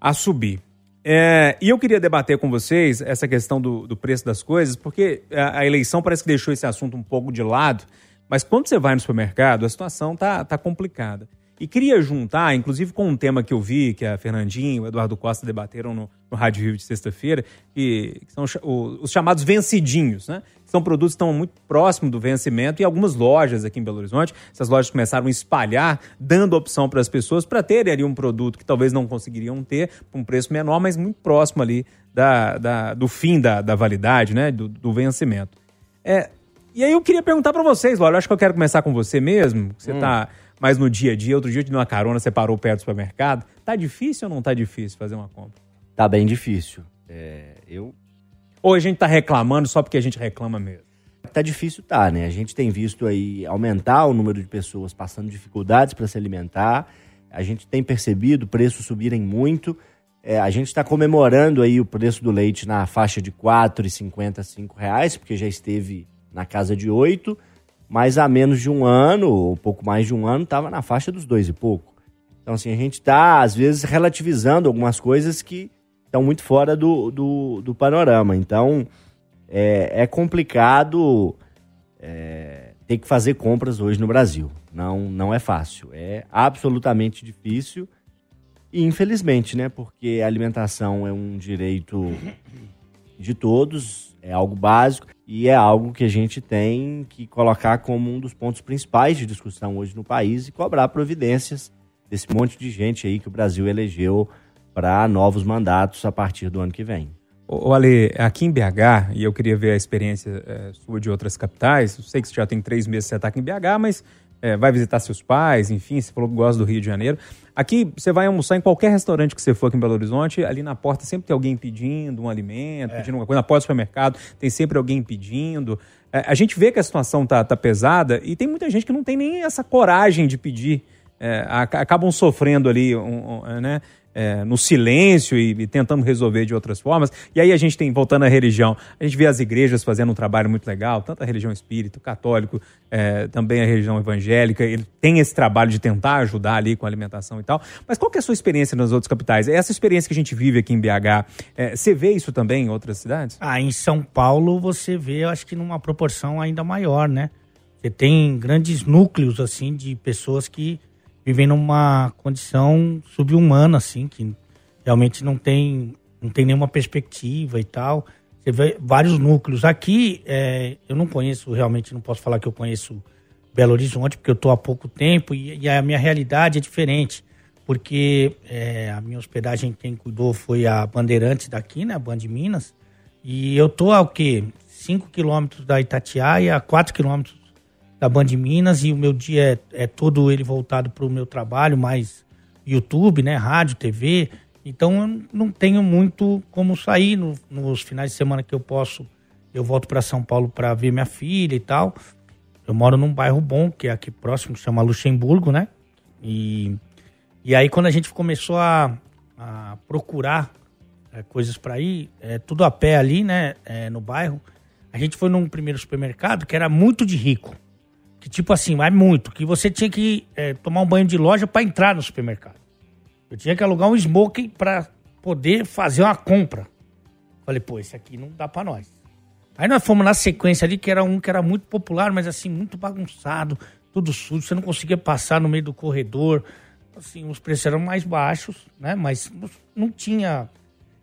a subir. É, e eu queria debater com vocês essa questão do, do preço das coisas, porque a, a, eleição parece que deixou esse assunto um pouco de lado, mas quando você vai no supermercado, a situação tá, tá complicada. E queria juntar, inclusive com um tema que eu vi, que a Fernandinho e o Eduardo Costa debateram no, no Rádio Vivo de sexta-feira, que, que, são os chamados vencidinhos, né? São produtos que estão muito próximos do vencimento e algumas lojas aqui em Belo Horizonte, essas lojas começaram a espalhar, dando opção para as pessoas para terem ali um produto que talvez não conseguiriam ter por um preço menor, mas muito próximo ali da, da do fim da, da validade, né? Do, do vencimento. É, e aí eu queria perguntar para vocês, Laura, acho que eu quero começar com você mesmo, você está hum. mais no dia a dia, outro dia de uma carona, você parou perto do supermercado. Tá difícil ou não tá difícil fazer uma compra? Tá bem difícil. É, eu ou a gente está reclamando só porque a gente reclama mesmo? Tá difícil, tá, né? A gente tem visto aí aumentar o número de pessoas passando dificuldades para se alimentar. A gente tem percebido preços subirem muito. É, a gente está comemorando aí o preço do leite na faixa de 4,55 reais, porque já esteve na casa de oito, mas há menos de um ano, ou pouco mais de um ano, estava na faixa dos dois e pouco. Então, assim, a gente está, às vezes, relativizando algumas coisas que estão muito fora do, do, do panorama. Então, é, é complicado é, ter que fazer compras hoje no Brasil. Não, não é fácil, é absolutamente difícil. E infelizmente, né? Porque a alimentação é um direito de todos, é algo básico e é algo que a gente tem que colocar como um dos pontos principais de discussão hoje no país e cobrar providências desse monte de gente aí que o Brasil elegeu para novos mandatos a partir do ano que vem. Ô, Ale, aqui em BH, e eu queria ver a experiência é, sua de outras capitais, eu sei que você já tem três meses que você está aqui em BH, mas é, vai visitar seus pais, enfim, você falou que gosta do Rio de Janeiro. Aqui, você vai almoçar em qualquer restaurante que você for aqui em Belo Horizonte, ali na porta sempre tem alguém pedindo um alimento, é. pedindo alguma coisa. Na porta do supermercado tem sempre alguém pedindo. É, a gente vê que a situação tá, tá pesada e tem muita gente que não tem nem essa coragem de pedir. É, acabam sofrendo ali, um, um, né? É, no silêncio e, e, tentando resolver de outras formas. E aí a gente tem, voltando à religião, a gente vê as igrejas fazendo um trabalho muito legal, tanto a religião espírita, católico, é, também a religião evangélica, ele tem esse trabalho de tentar ajudar ali com a alimentação e tal. Mas qual que é a sua experiência nas outras capitais? Essa experiência que a gente vive aqui em BH, é, você vê isso também em outras cidades? Ah, em São Paulo você vê, eu acho que numa proporção ainda maior, né? Você tem grandes núcleos, assim, de pessoas que vivem numa condição subhumana, assim, que realmente não tem, não tem nenhuma perspectiva e tal. Você vê vários núcleos. Aqui, é, eu não conheço, realmente não posso falar que eu conheço Belo Horizonte, porque eu estou há pouco tempo e, e, a minha realidade é diferente. Porque é, a minha hospedagem, quem cuidou foi a Bandeirantes daqui, né, a Band Minas. E eu tô a o quê? 5 quilômetros da Itatiaia, a 4 quilômetros da Band Minas e o meu dia é, é todo ele voltado para o meu trabalho, mais YouTube, né, rádio, TV. Então eu não tenho muito como sair no, nos finais de semana que eu posso. Eu volto para São Paulo para ver minha filha e tal. Eu moro num bairro bom, que é aqui próximo, chama Luxemburgo, né? E, e aí quando a gente começou a, a procurar é, coisas para ir, é, tudo a pé ali, né, é, no bairro, a gente foi num primeiro supermercado que era muito de rico. Que tipo assim, vai muito. Que você tinha que é, tomar um banho de loja para entrar no supermercado. Eu tinha que alugar um smoking para poder fazer uma compra. Falei, pô, esse aqui não dá para nós. Aí nós fomos na sequência ali, que era um que era muito popular, mas assim, muito bagunçado, tudo sujo, você não conseguia passar no meio do corredor. Assim, os preços eram mais baixos, né? Mas não tinha.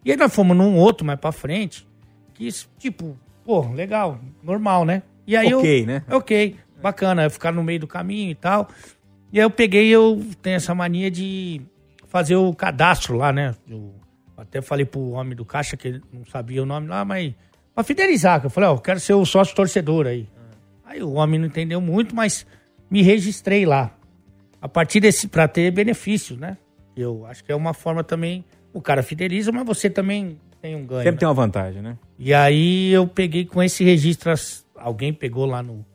E aí nós fomos num outro mais pra frente, que, tipo, pô, legal, normal, né? E aí ok, eu, né? Ok bacana, ficar no meio do caminho e tal. E aí eu peguei, eu tenho essa mania de fazer o cadastro lá, né? Eu até falei pro homem do caixa que ele não sabia o nome lá, mas pra fidelizar, que eu falei, ó, oh, eu quero ser o sócio torcedor aí. Aí o homem não entendeu muito, mas me registrei lá. A partir desse, pra ter benefícios, né? Eu acho que é uma forma também, o cara fideliza, mas você também tem um ganho. Sempre né? tem uma vantagem, né? E aí eu peguei com esse registro, alguém pegou lá no,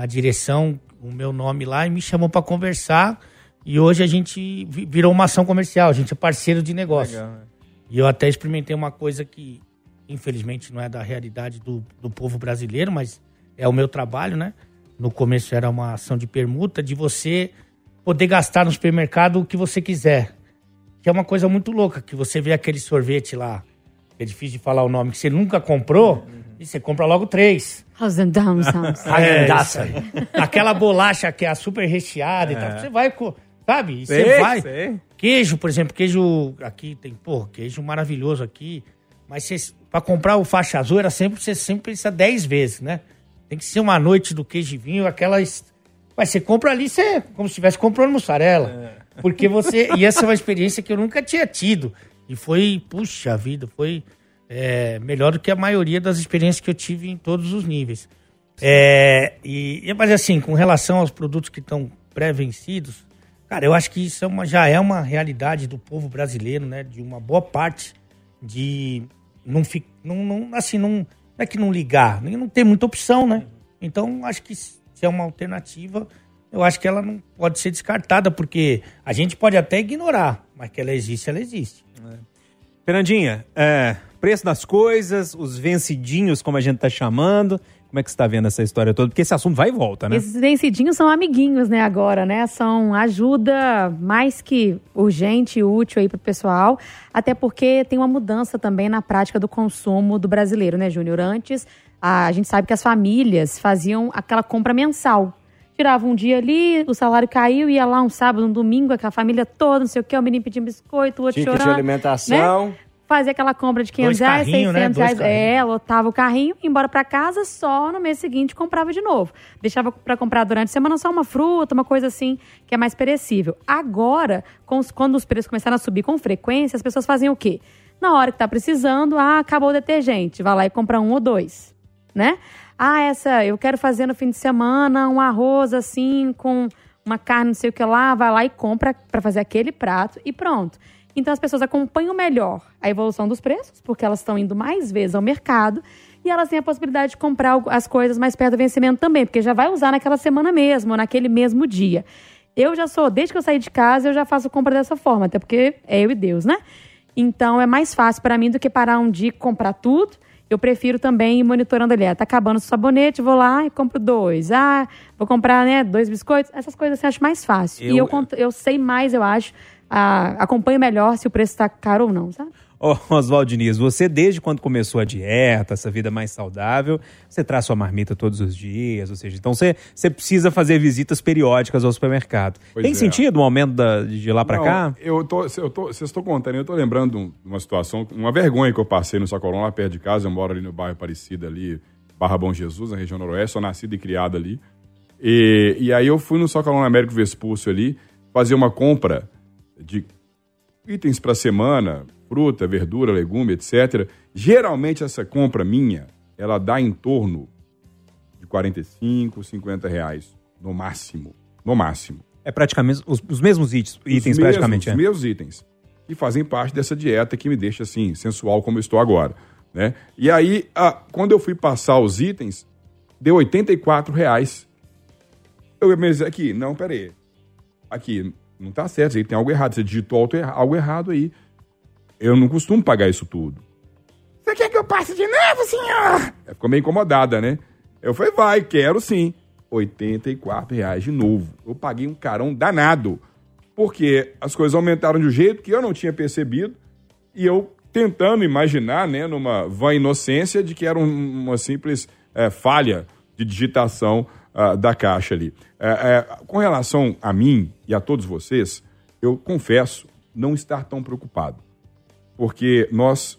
na direção o meu nome lá e me chamou para conversar. E hoje a gente virou uma ação comercial, a gente é parceiro de negócio. Legal, né? E eu até experimentei uma coisa que, infelizmente, não é da realidade do, do povo brasileiro, mas é o meu trabalho, né? No começo era uma ação de permuta, de você poder gastar no supermercado o que você quiser. Que é uma coisa muito louca, que você vê aquele sorvete lá, é difícil de falar o nome, que você nunca comprou, uhum. E você compra logo três. Thousand Downs. É, Aquela bolacha que é super recheada é. e tal. Você vai, sabe? Você sei, vai. Sei. Queijo, por exemplo, queijo aqui tem, pô, queijo maravilhoso aqui. Mas você, pra comprar o faixa azul era sempre, você sempre precisa 10 vezes, né? Tem que ser uma noite do queijo e vinho, aquelas. Mas você compra ali, você, como se estivesse comprando mussarela. É. Porque você. E essa é uma experiência que eu nunca tinha tido. E foi, puxa vida, foi é, melhor do que a maioria das experiências que eu tive em todos os níveis. É, e, mas assim, com relação aos produtos que estão pré-vencidos, cara, eu acho que isso é uma, já é uma realidade do povo brasileiro, né? De uma boa parte de não, não, não assim, não, não é que não ligar, não tem muita opção, né? Então, acho que se é uma alternativa, eu acho que ela não pode ser descartada, porque a gente pode até ignorar, mas que ela existe, ela existe. É. Fernandinha, é, preço das coisas, os vencidinhos, como a gente tá chamando. Como é que você está vendo essa história toda? Porque esse assunto vai e volta, né? Esses vencidinhos são amiguinhos, né, agora, né? São ajuda mais que urgente e útil aí pro pessoal, até porque tem uma mudança também na prática do consumo do brasileiro, né, Júnior? Antes, a gente sabe que as famílias faziam aquela compra mensal. Tirava um dia ali, o salário caiu, ia lá um sábado, um domingo, aquela família toda, não sei o quê, o menino pedindo biscoito, o outro Tinha chorando. ter alimentação. Né? Fazia aquela compra de 500 Dois reais, carrinho, 600 né? Reais. É, lotava o carrinho, ia embora pra casa, só no mês seguinte comprava de novo. Deixava pra comprar durante a semana só uma fruta, uma coisa assim, que é mais perecível. Agora, os- quando os preços começaram a subir com frequência, as pessoas faziam o quê? Na hora que tá precisando, ah, acabou o detergente, vai lá e compra um ou dois, né? Ah, essa, eu quero fazer no fim de semana um arroz assim, com uma carne, não sei o que lá, vai lá e compra pra fazer aquele prato e pronto. Então as pessoas acompanham melhor a evolução dos preços, porque elas estão indo mais vezes ao mercado e elas têm a possibilidade de comprar as coisas mais perto do vencimento também, porque já vai usar naquela semana mesmo, ou naquele mesmo dia. Eu já sou, desde que eu saí de casa, eu já faço compra dessa forma, até porque é eu e Deus, né? Então é mais fácil para mim do que parar um dia e comprar tudo. Eu prefiro também ir monitorando ali. Ah, tá acabando o sabonete, vou lá e compro dois. Ah, vou comprar, né, dois biscoitos. Essas coisas assim, eu acho mais fácil. Eu- E eu, eu sei mais, eu acho. Ah, acompanho melhor se o preço tá caro ou não, sabe? Ô, Oswaldo Diniz, você desde quando começou a dieta, essa vida mais saudável, você traz sua marmita todos os dias, ou seja, então você, você precisa fazer visitas periódicas ao supermercado. Pois Tem é. sentido o aumento da- de lá pra Não, cá? Eu tô, eu tô, vocês estão contando, eu tô lembrando de uma situação, uma vergonha que eu passei no Sacolão, lá perto de casa. Eu moro ali no bairro Aparecida, ali, Barra Bom Jesus, na região noroeste. Sou nascido e criado ali. E, e aí eu fui no Sacolão Américo Vespúcio ali, fazer uma compra de itens para semana, fruta, verdura, legume, etc. Geralmente essa compra minha, ela dá em torno de 45, 50 reais, no máximo. No máximo. É praticamente os, os mesmos itens, itens Os praticamente. mesmos, é. Os meus itens. Que fazem parte dessa dieta que me deixa assim, sensual como eu estou agora. Né? E aí, a- quando eu fui passar os itens, deu 84 reais. Eu pensei, aqui, não, peraí. Aqui, não tá certo, aí tem algo errado. Você digitou algo erra- algo errado aí. Eu não costumo pagar isso tudo. Você quer que eu passe de novo, senhor? Ela ficou meio incomodada, né? Eu falei, vai, quero sim. 84 reais de novo. Eu paguei um carão danado. Porque as coisas aumentaram de um jeito que eu não tinha percebido. E eu tentando imaginar, né, numa vã inocência, de que era um- uma simples eh, falha de digitação ah, da caixa ali. Eh, eh, com relação a mim e a todos vocês, eu confesso não estar tão preocupado. Porque nós,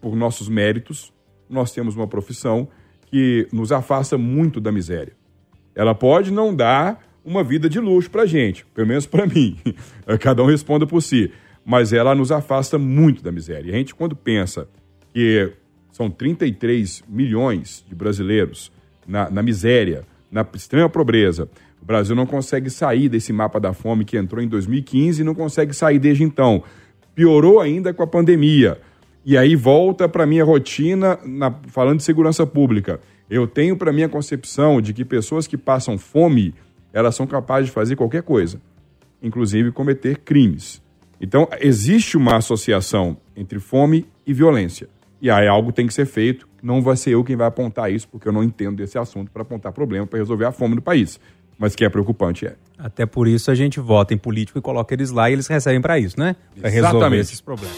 por nossos méritos, nós temos uma profissão que nos afasta muito da miséria. Ela pode não dar uma vida de luxo pra gente, pelo menos pra mim. Cada um responda por si. Mas ela nos afasta muito da miséria. E a gente, quando pensa que são 33 milhões de brasileiros na, na miséria, na extrema pobreza, o Brasil não consegue sair desse mapa da fome que entrou em 2015 e não consegue sair desde então. Piorou ainda com a pandemia. E aí volta para minha rotina, na- falando de segurança pública. Eu tenho para minha concepção de que pessoas que passam fome, elas são capazes de fazer qualquer coisa, inclusive cometer crimes. Então, existe uma associação entre fome e violência. E aí algo tem que ser feito. Não vai ser eu quem vai apontar isso, porque eu não entendo desse assunto para apontar problema, para resolver a fome no país. Mas que é preocupante, é. Até por isso a gente vota em político e coloca eles lá e eles recebem pra isso, né? Pra resolver Exatamente. esses problemas.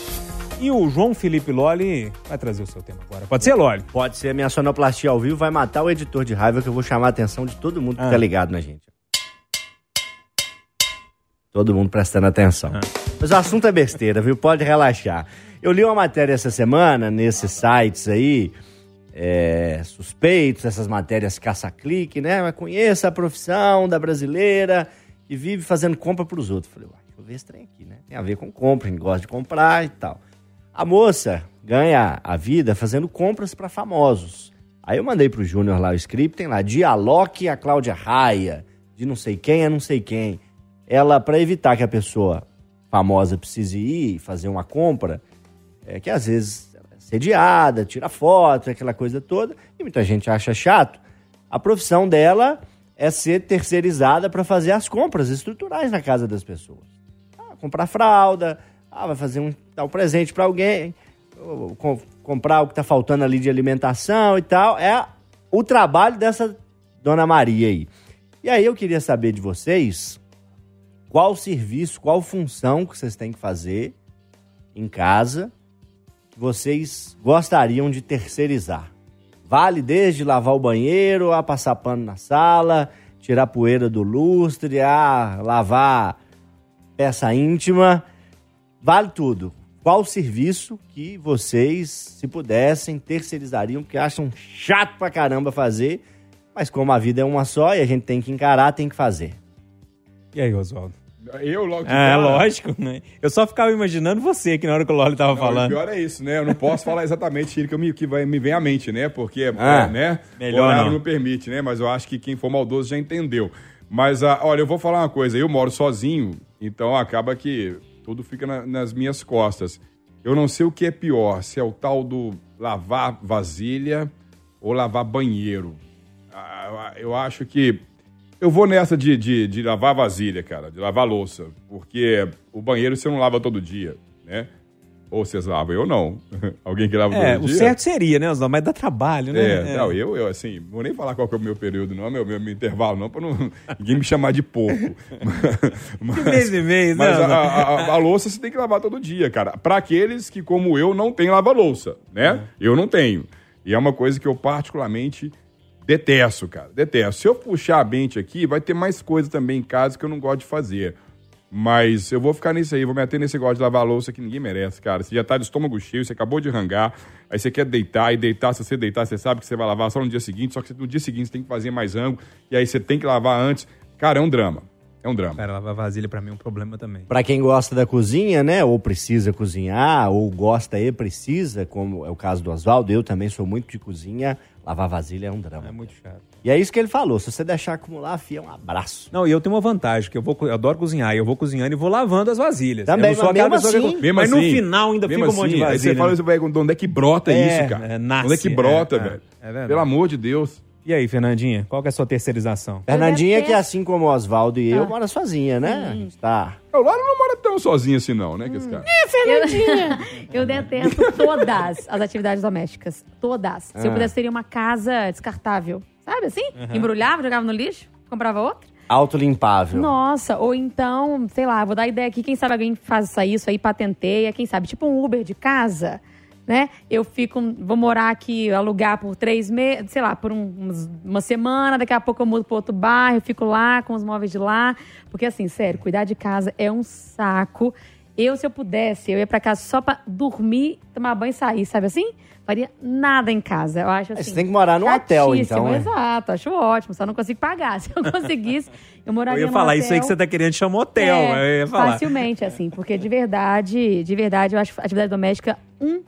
E o João Felipe Loli vai trazer o seu tema agora. Pode ser, Loli? Pode ser, minha sonoplastia ao vivo vai matar o editor de raiva que eu vou chamar a atenção de todo mundo que Ah. tá ligado na gente. Todo mundo prestando atenção. Mas o assunto é besteira, viu? Pode relaxar. Eu li uma matéria essa semana nesses sites aí, é, suspeitos, essas matérias caça-clique, né? Mas conheça a profissão da brasileira que vive fazendo compra pros outros. Falei, uai, deixa eu ver esse trem aqui, né? Tem a ver com compra, a gente gosta de comprar e tal. A moça ganha a vida fazendo compras para famosos. Aí eu mandei pro Júnior lá o script, tem lá, Dialoque a Cláudia Raia, de não sei quem a não sei quem. Ela, para evitar que a pessoa famosa precise ir fazer uma compra, é que às vezes sediada, tira foto, aquela coisa toda, e muita gente acha chato. A profissão dela é ser terceirizada para fazer as compras estruturais na casa das pessoas. Ah, comprar fralda, ah, vai fazer um dar um presente para alguém, com- comprar o que tá faltando ali de alimentação e tal. É o trabalho dessa dona Maria aí. E aí eu queria saber de vocês qual serviço, qual função que vocês têm que fazer em casa que vocês gostariam de terceirizar. Vale desde lavar o banheiro, a passar pano na sala, tirar poeira do lustre, a lavar peça íntima. Vale tudo. Qual serviço que vocês, se pudessem, terceirizariam, porque acham chato pra caramba fazer, mas como a vida é uma só e a gente tem que encarar, tem que fazer. E aí, Oswaldo? Eu logo É, cara- lógico, né? Eu só ficava imaginando você aqui na hora que o Loli tava Não, falando. O pior é isso, né? Eu não posso falar exatamente o que, me, que vai, me vem à mente, né? Porque, Ah, é, né? melhor o horário não. não permite, né? Mas eu acho que quem for maldoso já entendeu. Mas, ah, olha, eu vou falar uma coisa. Eu moro sozinho, então acaba que tudo fica na- nas minhas costas. Eu não sei o que é pior, se é o tal do lavar vasilha ou lavar banheiro. Ah, eu acho que eu vou nessa de, de, de lavar vasilha, cara, de lavar louça. Porque o banheiro você não lava todo dia, né? Ou vocês lavam, eu não. Alguém que lava É, todo o dia? certo seria, né, Oswaldo? Mas dá trabalho, né? É, não, eu, eu, assim, vou nem falar qual que é o meu período, não, meu, meu, meu intervalo, não, pra não, ninguém me chamar de pouco. mas, mês e mês, né, Mas a, a- a- a louça você tem que lavar todo dia, cara. Pra aqueles que, como eu, não tem lava-louça, né? Eu não tenho. E é uma coisa que eu particularmente detesto, cara. Detesto. Se eu puxar a mente aqui, vai ter mais coisa também em casa que eu não gosto de fazer. Mas eu vou ficar nisso aí, vou me ater nesse negócio de lavar a louça que ninguém merece, cara. Você já tá de estômago cheio, você acabou de rangar, aí você quer deitar, e deitar, se você deitar, você sabe que você vai lavar só no dia seguinte, só que no dia seguinte você tem que fazer mais rango, e aí você tem que lavar antes. Cara, é um drama. É um drama. Cara, lavar vasilha pra mim é um problema também. Pra quem gosta da cozinha, né, ou precisa cozinhar, ou gosta e precisa, como é o caso do Oswaldo, eu também sou muito de cozinha, lavar vasilha é um drama. É muito chato. E é isso que ele falou, se você deixar acumular, fia, um abraço. Não, e eu tenho uma vantagem, que eu, vou, eu adoro cozinhar, e eu vou cozinhando e vou lavando as vasilhas. Também, eu não sou mas aquela pessoa que- assim- Mesmo mas no assim, final ainda fica um monte de assim, aí vasilha. Você fala, né? onde é que brota É, isso, cara? é, nasce, onde é que brota, é, velho? é. Pelo amor de Deus. E aí, Fernandinha, qual que é a sua terceirização? Fernandinha, que assim como o Oswaldo e eu, Ah. mora sozinha, né? Está. O Lara não mora tão sozinho assim, não, né, que esse cara? Eu, eu detesto todas as atividades domésticas. Todas. Se eu Ah. pudesse, teria uma casa descartável. Sabe assim? Embrulhava, jogava no lixo, comprava outra. Autolimpável. Nossa, ou então, sei lá, vou dar ideia aqui, quem sabe alguém faz isso aí, patenteia, quem sabe, tipo um Uber de casa, né? Eu fico, vou morar aqui, alugar por três meses, sei lá, por um- uma semana, daqui a pouco eu mudo para outro bairro, fico lá com os móveis de lá. Porque assim, sério, cuidar de casa é um saco. Eu, se eu pudesse, eu ia pra casa só pra dormir, tomar banho e sair, sabe assim? Faria nada em casa. Eu acho assim. Você tem que morar num hotel, então, né? Exato, acho ótimo. Só não consigo pagar. Se eu conseguisse, eu moraria Eu ia num falar isso aí que você tá querendo chamar hotel. É, eu ia falar. Facilmente, assim, porque de verdade, de verdade, eu acho atividade doméstica um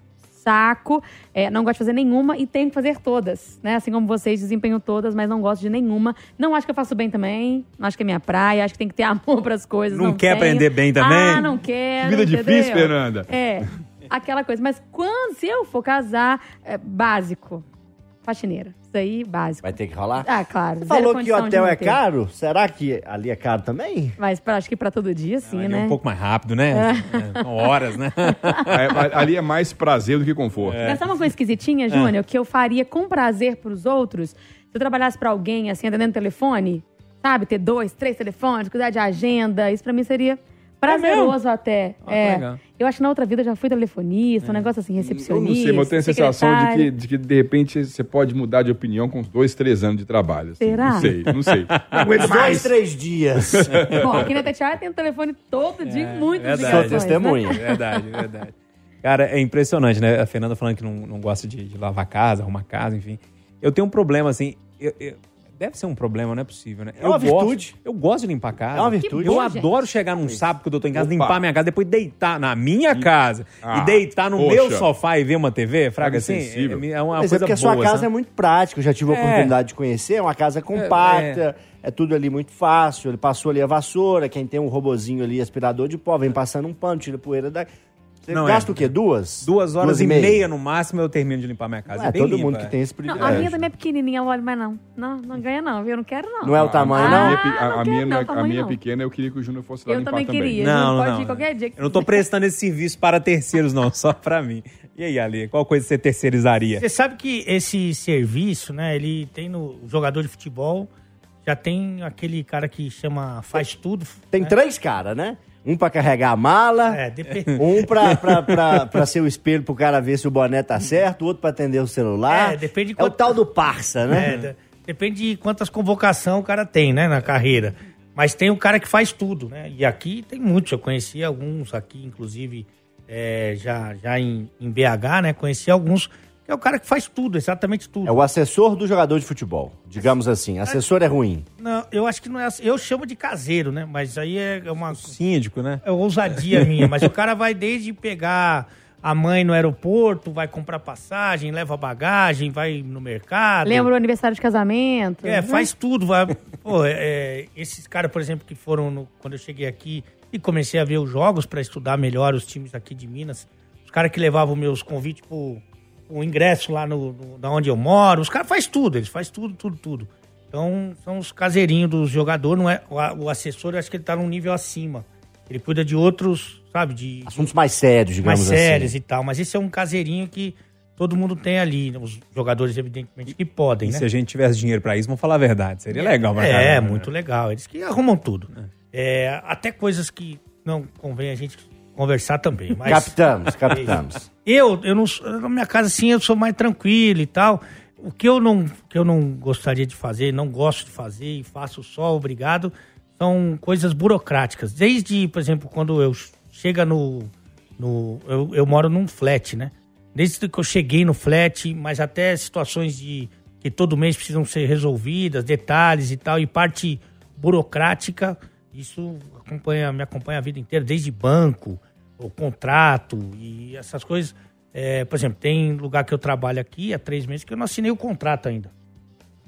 saco. É, não gosto de fazer nenhuma e tenho que fazer todas, né? Assim como vocês, desempenho todas, mas não gosto de nenhuma. Não acho que eu faço bem também, não acho que é minha praia, acho que tem que ter amor pras coisas. Não Não, quer tenho. aprender bem também? Ah, não quero. Vida entendeu? difícil, Fernanda. É, aquela coisa. Mas quando, se eu for casar, é básico. Faxineira. Isso aí, básico. Vai ter que rolar? Ah, claro. Você falou que o hotel é caro? Será que ali é caro também? Mas pra- acho que pra todo dia, sim, Ali é né? um pouco mais rápido, né? É, São horas, né? É, ali é mais prazer do que conforto. Sabe uma coisa esquisitinha, Júnior, que eu faria com prazer pros outros? Se eu trabalhasse pra alguém, assim, atendendo telefone, sabe? Ter dois, três telefones, cuidar de agenda, isso pra mim seria prazeroso até. Ah, é. Eu acho que na outra vida eu já fui telefonista, um negócio assim, Eu recepcionista. não sei, mas eu tenho a sensação de que, de que, de repente, você pode mudar de opinião com uns dois, três anos de trabalho. assim. Será? Não sei, não sei. Não aguento Dois, mais. três dias. Bom, aqui na Tatiana tem um telefone todo dia, verdade. ligações, Sou testemunha. né? Verdade, verdade. Cara, é impressionante, né? A Fernanda falando que não, não gosta de, de lavar casa, arrumar casa, enfim. Eu tenho um problema, assim. eu- eu- deve ser um problema, não é possível, né? É uma eu gosto- virtude. eu gosto de limpar a casa. É uma virtude. Eu bom, adoro chegar num sábado quando eu tô em casa, Opa. limpar minha casa, depois deitar na minha casa Ah, e deitar no poxa. meu sofá e ver uma TV, fraga assim. sensível. É, é uma Mas é coisa porque a boa. sua casa sabe? é muito prática. Eu já tive a É. oportunidade de conhecer. É uma casa compacta. É, tudo ali muito fácil. Ele passou ali a vassoura. Quem tem um robozinho ali, aspirador de pó, vem passando um pano, tira poeira da. Você Não, gasta é. o quê? Duas? Duas horas e meia. no máximo eu termino de limpar minha casa. Não é bem todo limpa, mundo é. que tem esse Não, privilégio. a minha também é pequenininha, olha, mas não. Não, não ganha não, viu? Eu não quero não. Não é o tamanho, A não? a, não minha, não, não é- a minha não. pequena, eu queria que o Júnior fosse lá Eu limpar também também. queria. Não, Júnior, pode não. ir qualquer dia que Eu não tô prestando esse serviço para terceiros, não, só pra mim. E aí, Ali, qual coisa você terceirizaria? Você sabe que esse serviço, né? Ele tem no jogador de futebol, já tem aquele cara que chama faz tudo. Tem né? três caras, né? Um pra carregar a mala, É, um pra ser o espelho pro cara ver se o boné tá certo, outro pra atender o celular. É, depende de É o quanto- tal do parça, né? É, de- depende de quantas convocações o cara tem, né, na carreira. Mas tem o cara que faz tudo, né? E aqui tem muitos. Eu conheci alguns aqui, inclusive, é, já, já em, em BH, né? Conheci alguns é o cara que faz tudo, exatamente tudo. É o assessor do jogador de futebol, digamos assim. Assessor é ruim. Não, eu acho que não é assim. Eu chamo de caseiro, né? Mas aí é uma Síndico, né? é ousadia minha. Mas o cara vai desde pegar a mãe no aeroporto, vai comprar passagem, leva bagagem, vai no mercado. Lembra o aniversário de casamento? É, faz tudo. Vai, pô, é, é, esses caras, por exemplo, que foram no- quando eu cheguei aqui e comecei a ver os jogos para estudar melhor os times aqui de Minas. Os caras que levavam meus convites pro, pro ingresso lá no, no- da onde eu moro. Os caras faz tudo, eles faz tudo, tudo, tudo. Então, são os caseirinhos dos jogadores, não é? O, o assessor, eu acho que ele tá num nível acima. Ele cuida de outros, sabe, de Assuntos mais sérios, digamos mais sérios assim. e tal. Mas esse é um caseirinho que todo mundo tem ali. né? Os jogadores, evidentemente, que podem, E né? se a gente tivesse dinheiro pra isso, vamos falar a verdade. Seria legal pra É, caramba, né? muito legal. Eles que arrumam tudo. É, até coisas que não convém a gente conversar também. Mas Captamos, captamos. eu, eu não na minha casa assim, eu sou mais tranquilo e tal. O que eu não, que eu não gostaria de fazer, não gosto de fazer e faço só obrigado, são coisas burocráticas. Desde, por exemplo, quando eu chega no, no eu, eu moro num flat, né? Desde que eu cheguei no flat, mas até situações de que todo mês precisam ser resolvidas, detalhes e tal, e parte burocrática, isso acompanha, me acompanha a vida inteira, desde banco, o contrato e essas coisas. É, por exemplo, tem lugar que eu trabalho aqui há três meses que eu não assinei o contrato ainda.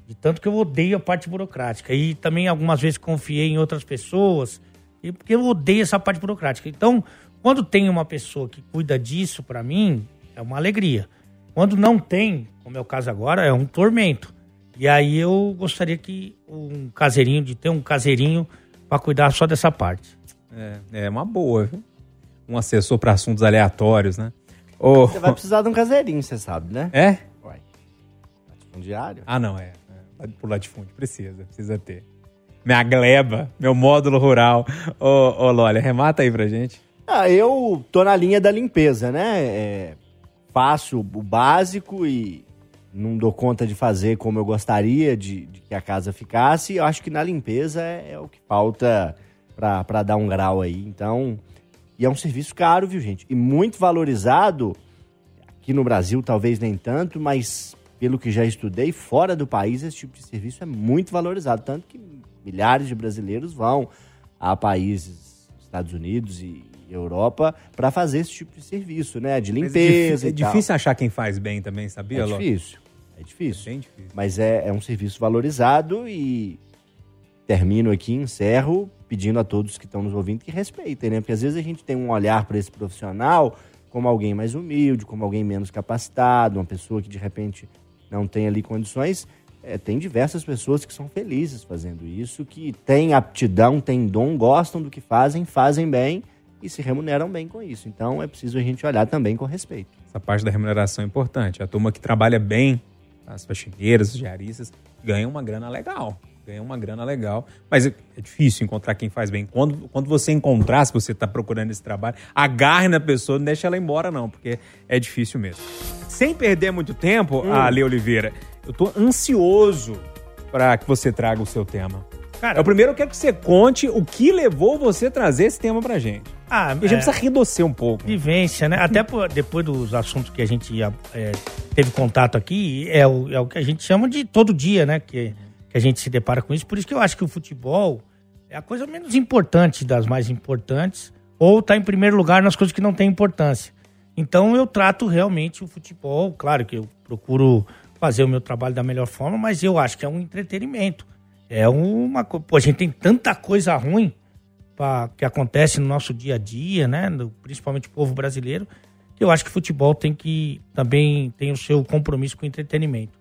De tanto que eu odeio a parte burocrática. E também algumas vezes confiei em outras pessoas, e porque eu odeio essa parte burocrática. Então, quando tem uma pessoa que cuida disso pra mim, é uma alegria. Quando não tem, como é o caso agora, é um tormento. E aí eu gostaria que um caseirinho, de ter um caseirinho pra cuidar só dessa parte. É, é uma boa, viu? Um assessor pra assuntos aleatórios, né? Você vai precisar de um caseirinho, você sabe, né? É? Uai. Um diário. Ah, não, é. é. Pro latifúndio, precisa, precisa ter. Minha gleba, meu módulo rural. Ô, ô Lolly, remata aí pra gente. Ah, eu tô na linha da limpeza, né? É, faço o básico e não dou conta de fazer como eu gostaria de, de que a casa ficasse. Eu acho que na limpeza é, é o que falta pra, pra dar um grau aí. Então, e é um serviço caro, viu, gente? E muito valorizado. Aqui no Brasil, talvez nem tanto, mas pelo que já estudei, fora do país, esse tipo de serviço é muito valorizado. Tanto que milhares de brasileiros vão a países, Estados Unidos e Europa, para fazer esse tipo de serviço, né? De Mas limpeza É, é difícil achar quem faz bem também, sabia. É Lolly? difícil. É difícil. Bem difícil. Mas é, é um serviço valorizado e termino aqui, encerro, pedindo a todos que estão nos ouvindo que respeitem, né? Porque às vezes a gente tem um olhar para esse profissional como alguém mais humilde, como alguém menos capacitado, uma pessoa que de repente não tem ali condições. É, tem diversas pessoas que são felizes fazendo isso, que têm aptidão, têm dom, gostam do que fazem, fazem bem e se remuneram bem com isso. Então é preciso a gente olhar também com respeito. Essa parte da remuneração é importante. A turma que trabalha bem, as faxineiras, os diaristas, ganha uma grana legal. Ganha uma grana legal. Mas é difícil encontrar quem faz bem. Quando, quando você encontrar, se você está procurando esse trabalho, agarre na pessoa, não deixe ela embora, não, porque é difícil mesmo. Sem perder muito tempo, Hum. Ale Oliveira, eu tô ansioso para que você traga o seu tema. Cara, Eu primeiro quero que você conte o que levou você a trazer esse tema pra gente. ah, A gente é- precisa redocer um pouco. vivência, né? Até por- depois dos assuntos que a gente é, teve contato aqui, é o, é o que a gente chama de todo dia, né? Que, que a gente se depara com isso. Por isso que eu acho que o futebol é a coisa menos importante das mais importantes, ou tá em primeiro lugar nas coisas que não têm importância. Então eu trato realmente o futebol, claro que eu procuro fazer o meu trabalho da melhor forma, mas eu acho que é um entretenimento. É uma coisa. A gente tem tanta coisa ruim pra- que acontece no nosso dia a dia, né? no- principalmente o povo brasileiro, que eu acho que o futebol tem que também tem o seu compromisso com o entretenimento.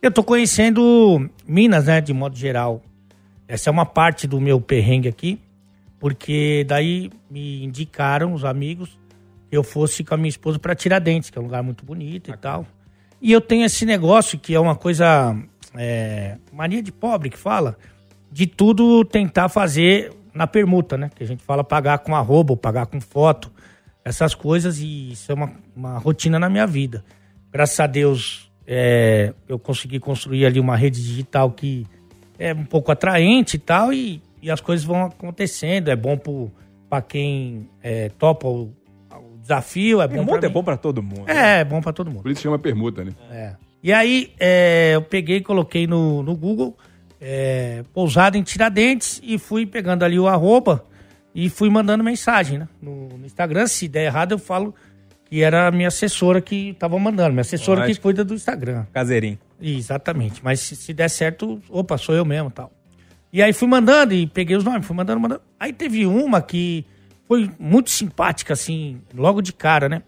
Eu tô conhecendo Minas, né, de modo geral. Essa é uma parte do meu perrengue aqui, porque daí me indicaram os amigos que eu fosse com a minha esposa para Tiradentes, que é um lugar muito bonito e tal. E eu tenho esse negócio que é uma coisa é, mania de pobre que fala, de tudo tentar fazer na permuta, né? Que a gente fala pagar com arroba, pagar com foto, essas coisas, e isso é uma, uma rotina na minha vida. Graças a Deus, é, eu consegui construir ali uma rede digital que é um pouco atraente e tal, e, e as coisas vão acontecendo. É bom para quem é, topa o, o desafio, é bom Permuta é bom pra todo mundo. É, é bom para todo mundo. Por isso chama permuta, né? É. E aí, é, eu peguei e coloquei no, no Google é, pousada em Tiradentes e fui pegando ali o arroba e fui mandando mensagem, né? No, no Instagram, se der errado, eu falo que era a minha assessora que tava mandando, minha assessora que Lógico. cuida do Instagram. Caseirinho. Exatamente. Mas se, se der certo, opa, sou eu mesmo tal. E aí fui mandando e peguei os nomes, fui mandando, mandando. Aí teve uma que foi muito simpática, assim, logo de cara, né?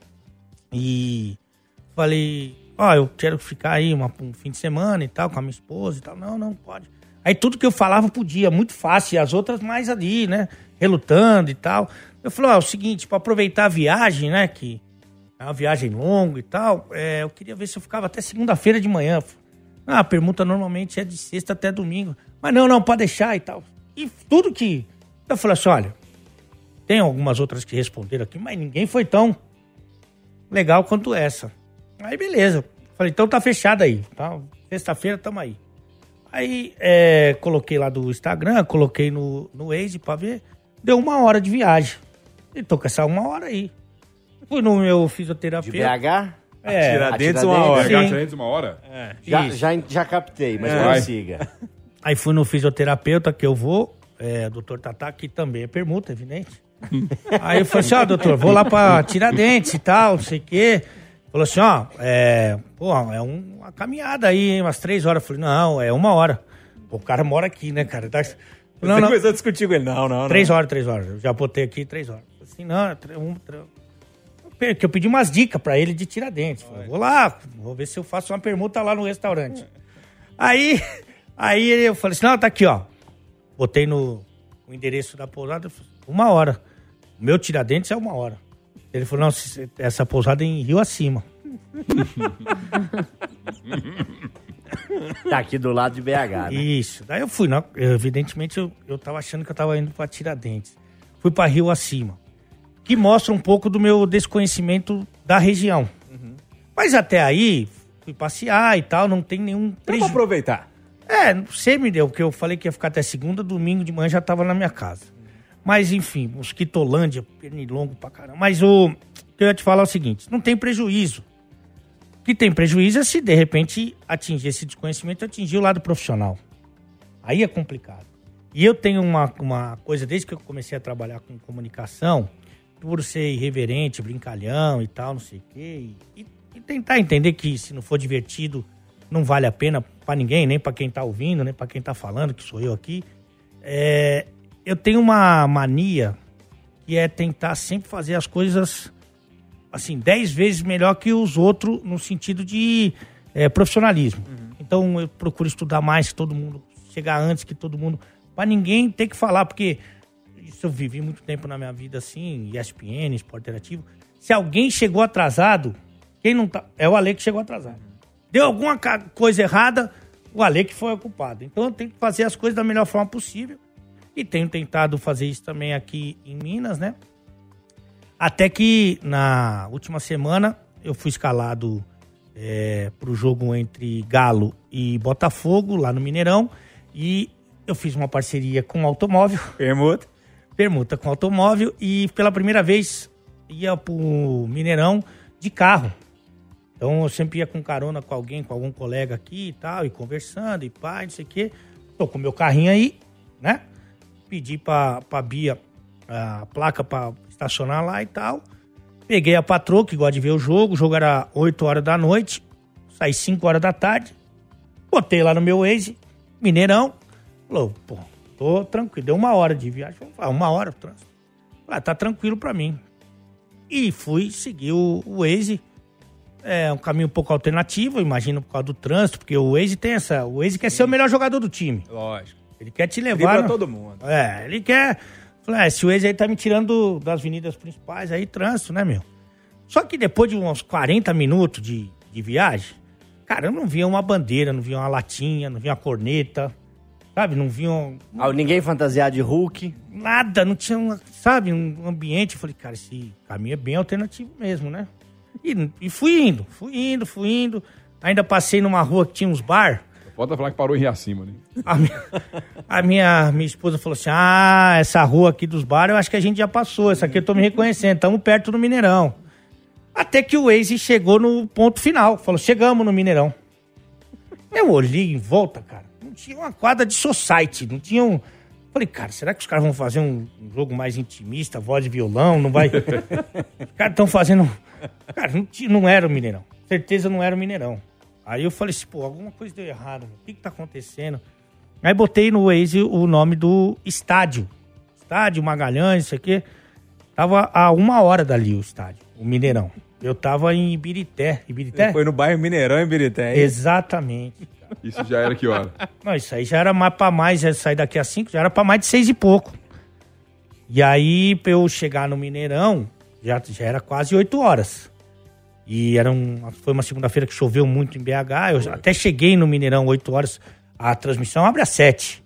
E falei, ó, eu quero ficar aí uma- um fim de semana e tal, com a minha esposa e tal. Não, não, pode. Aí tudo que eu falava podia, muito fácil, e as outras mais ali, né? Relutando e tal. Eu falei, ó, é o seguinte, pra aproveitar a viagem, né? Que é uma viagem longa e tal, é, eu queria ver se eu ficava até segunda-feira de manhã. Ah, a permuta normalmente é de sexta até domingo. Mas não, não, pode deixar e tal. E tudo que. Eu falei assim: olha, tem algumas outras que responderam aqui, mas ninguém foi tão legal quanto essa. Aí beleza. Falei, então tá fechado aí. Tá? Sexta-feira tamo aí. Aí é, coloquei lá do Instagram, coloquei no, no Waze pra ver. Deu uma hora de viagem. E tô com essa uma hora aí. Fui no meu De fisioterapeuta. BH? É, Tiradentes Tiradentes, uma hora. Sim. Tiradentes uma hora? Já, Isso. já, já captei, mas Vai. consiga. Aí fui no fisioterapeuta que eu vou, é, doutor Tatá, que também é permuta, evidente. Aí eu falei assim, ó, doutor, vou lá pra Tiradentes e tal, não sei o quê. Falou assim, ó, é, pô, é um- uma caminhada aí, hein, umas três horas. Eu falei, não, é uma hora. Pô, o cara mora aqui, né, cara? Tá... Não, Você não, começou a discutir com ele. Não, não, não. três horas, três horas. Eu já botei aqui três horas. Assim, não, é um, que eu pedi umas dicas pra ele de Tiradentes. Falei, vou lá, vou ver se eu faço uma permuta lá no restaurante. Aí, aí eu falei assim, não, tá aqui, ó. Botei no o endereço da pousada, eu falei, uma hora. O meu Tiradentes é uma hora. Ele falou, não, essa pousada é em Rio Acima. Tá aqui do lado de BH, né? Isso. Daí eu fui, não, evidentemente eu, eu tava achando que eu tava indo pra Tiradentes. Fui pra Rio Acima. Que mostra um pouco do meu desconhecimento da região. Mas até aí, fui passear e tal, não tem nenhum Vamos prejuízo. aproveitar. É, você me deu, porque eu falei que ia ficar até segunda, domingo de manhã já tava na minha casa. Mas enfim, mosquitolândia, pernilongo pra caramba. Mas o que eu ia te falar é o seguinte: não tem prejuízo. O que tem prejuízo é se de repente atingir esse desconhecimento, atingir o lado profissional. Aí é complicado. E eu tenho uma, uma coisa, desde que eu comecei a trabalhar com comunicação, por ser irreverente, brincalhão e tal, não sei o quê, e, e tentar entender que se não for divertido, não vale a pena pra ninguém, nem pra quem tá ouvindo, nem pra quem tá falando, que sou eu aqui. É, eu tenho uma mania que é tentar sempre fazer as coisas assim, dez vezes melhor que os outros no sentido de é, profissionalismo. Então eu procuro estudar mais que todo mundo, chegar antes que todo mundo, pra ninguém ter que falar, porque isso eu vivi muito tempo na minha vida assim, ESPN, esporte interativo. Se alguém chegou atrasado, quem não tá. É o Ale que chegou atrasado. Deu alguma coisa errada, o Ale que foi o culpado. Então eu tenho que fazer as coisas da melhor forma possível. E tenho tentado fazer isso também aqui em Minas, né? Até que na última semana eu fui escalado é, para o jogo entre Galo e Botafogo, lá no Mineirão. E eu fiz uma parceria com o automóvel Permuta. Permuta com automóvel e pela primeira vez ia pro Mineirão de carro. Então eu sempre ia com carona com alguém, com algum colega aqui e tal, e conversando, e pá, não sei o quê. Tô com meu carrinho aí, né? Pedi pra, pra Bia a placa pra estacionar lá e tal. Peguei a patroa, que gosta de ver o jogo. O jogo era 8 horas da noite. Saí 5 horas da tarde. Botei lá no meu Waze, Mineirão. Falou, pô, tô tranquilo. Deu uma hora de viagem. Uma hora o trânsito. Ah, tá tranquilo pra mim. E fui seguir o, o Waze. É um caminho um pouco alternativo, imagino, por causa do trânsito, porque o Waze tem essa. O Waze quer ser o melhor jogador do time. Lógico. Ele quer te levar. Dribla todo mundo. É, ele quer. Falei, ah, esse Waze aí tá me tirando do- das avenidas principais, aí trânsito, né, meu? Só que depois de uns 40 minutos de, de viagem, cara, eu não via uma bandeira, não via uma latinha, não via uma corneta. Sabe, não vinham Ah, ninguém fantasiado de Hulk. nada, não tinha, uma, sabe, um ambiente. Eu falei, cara, esse caminho é bem alternativo mesmo, né? E, e fui indo, fui indo, fui indo. Ainda passei numa rua que tinha uns bar. Pode falar que parou em Riacima, né? A minha, a minha, minha esposa falou assim: Ah, essa rua aqui dos bares, eu acho que a gente já passou. Essa aqui eu tô me reconhecendo, estamos perto do Mineirão. Até que o Waze chegou no ponto final. Falou: chegamos no Mineirão. Eu olhei em volta, cara. Não tinha uma quadra de society, não tinha um. Falei, cara, será que os caras vão fazer um, jogo mais intimista, voz de violão? Não vai. os caras estão fazendo. Cara, não, tinha- não era o Mineirão. Certeza não era o Mineirão. Aí eu falei assim, pô, alguma coisa deu errado. O que que tá acontecendo? Aí botei no Waze o nome do estádio. Estádio Magalhães, isso aqui. Tava a uma hora dali o estádio, o Mineirão. Eu tava em Ibirité. Ibirité? Foi no bairro Mineirão, em Birité. Exatamente. Isso já era que hora? Não, isso aí já era mais pra mais, já sair daqui a cinco, já era pra mais de seis e pouco. E aí, pra eu chegar no Mineirão, já, já era quase oito horas. E era um, foi uma segunda-feira que choveu muito em BH. Eu já- até cheguei no Mineirão oito horas. A transmissão abre às sete.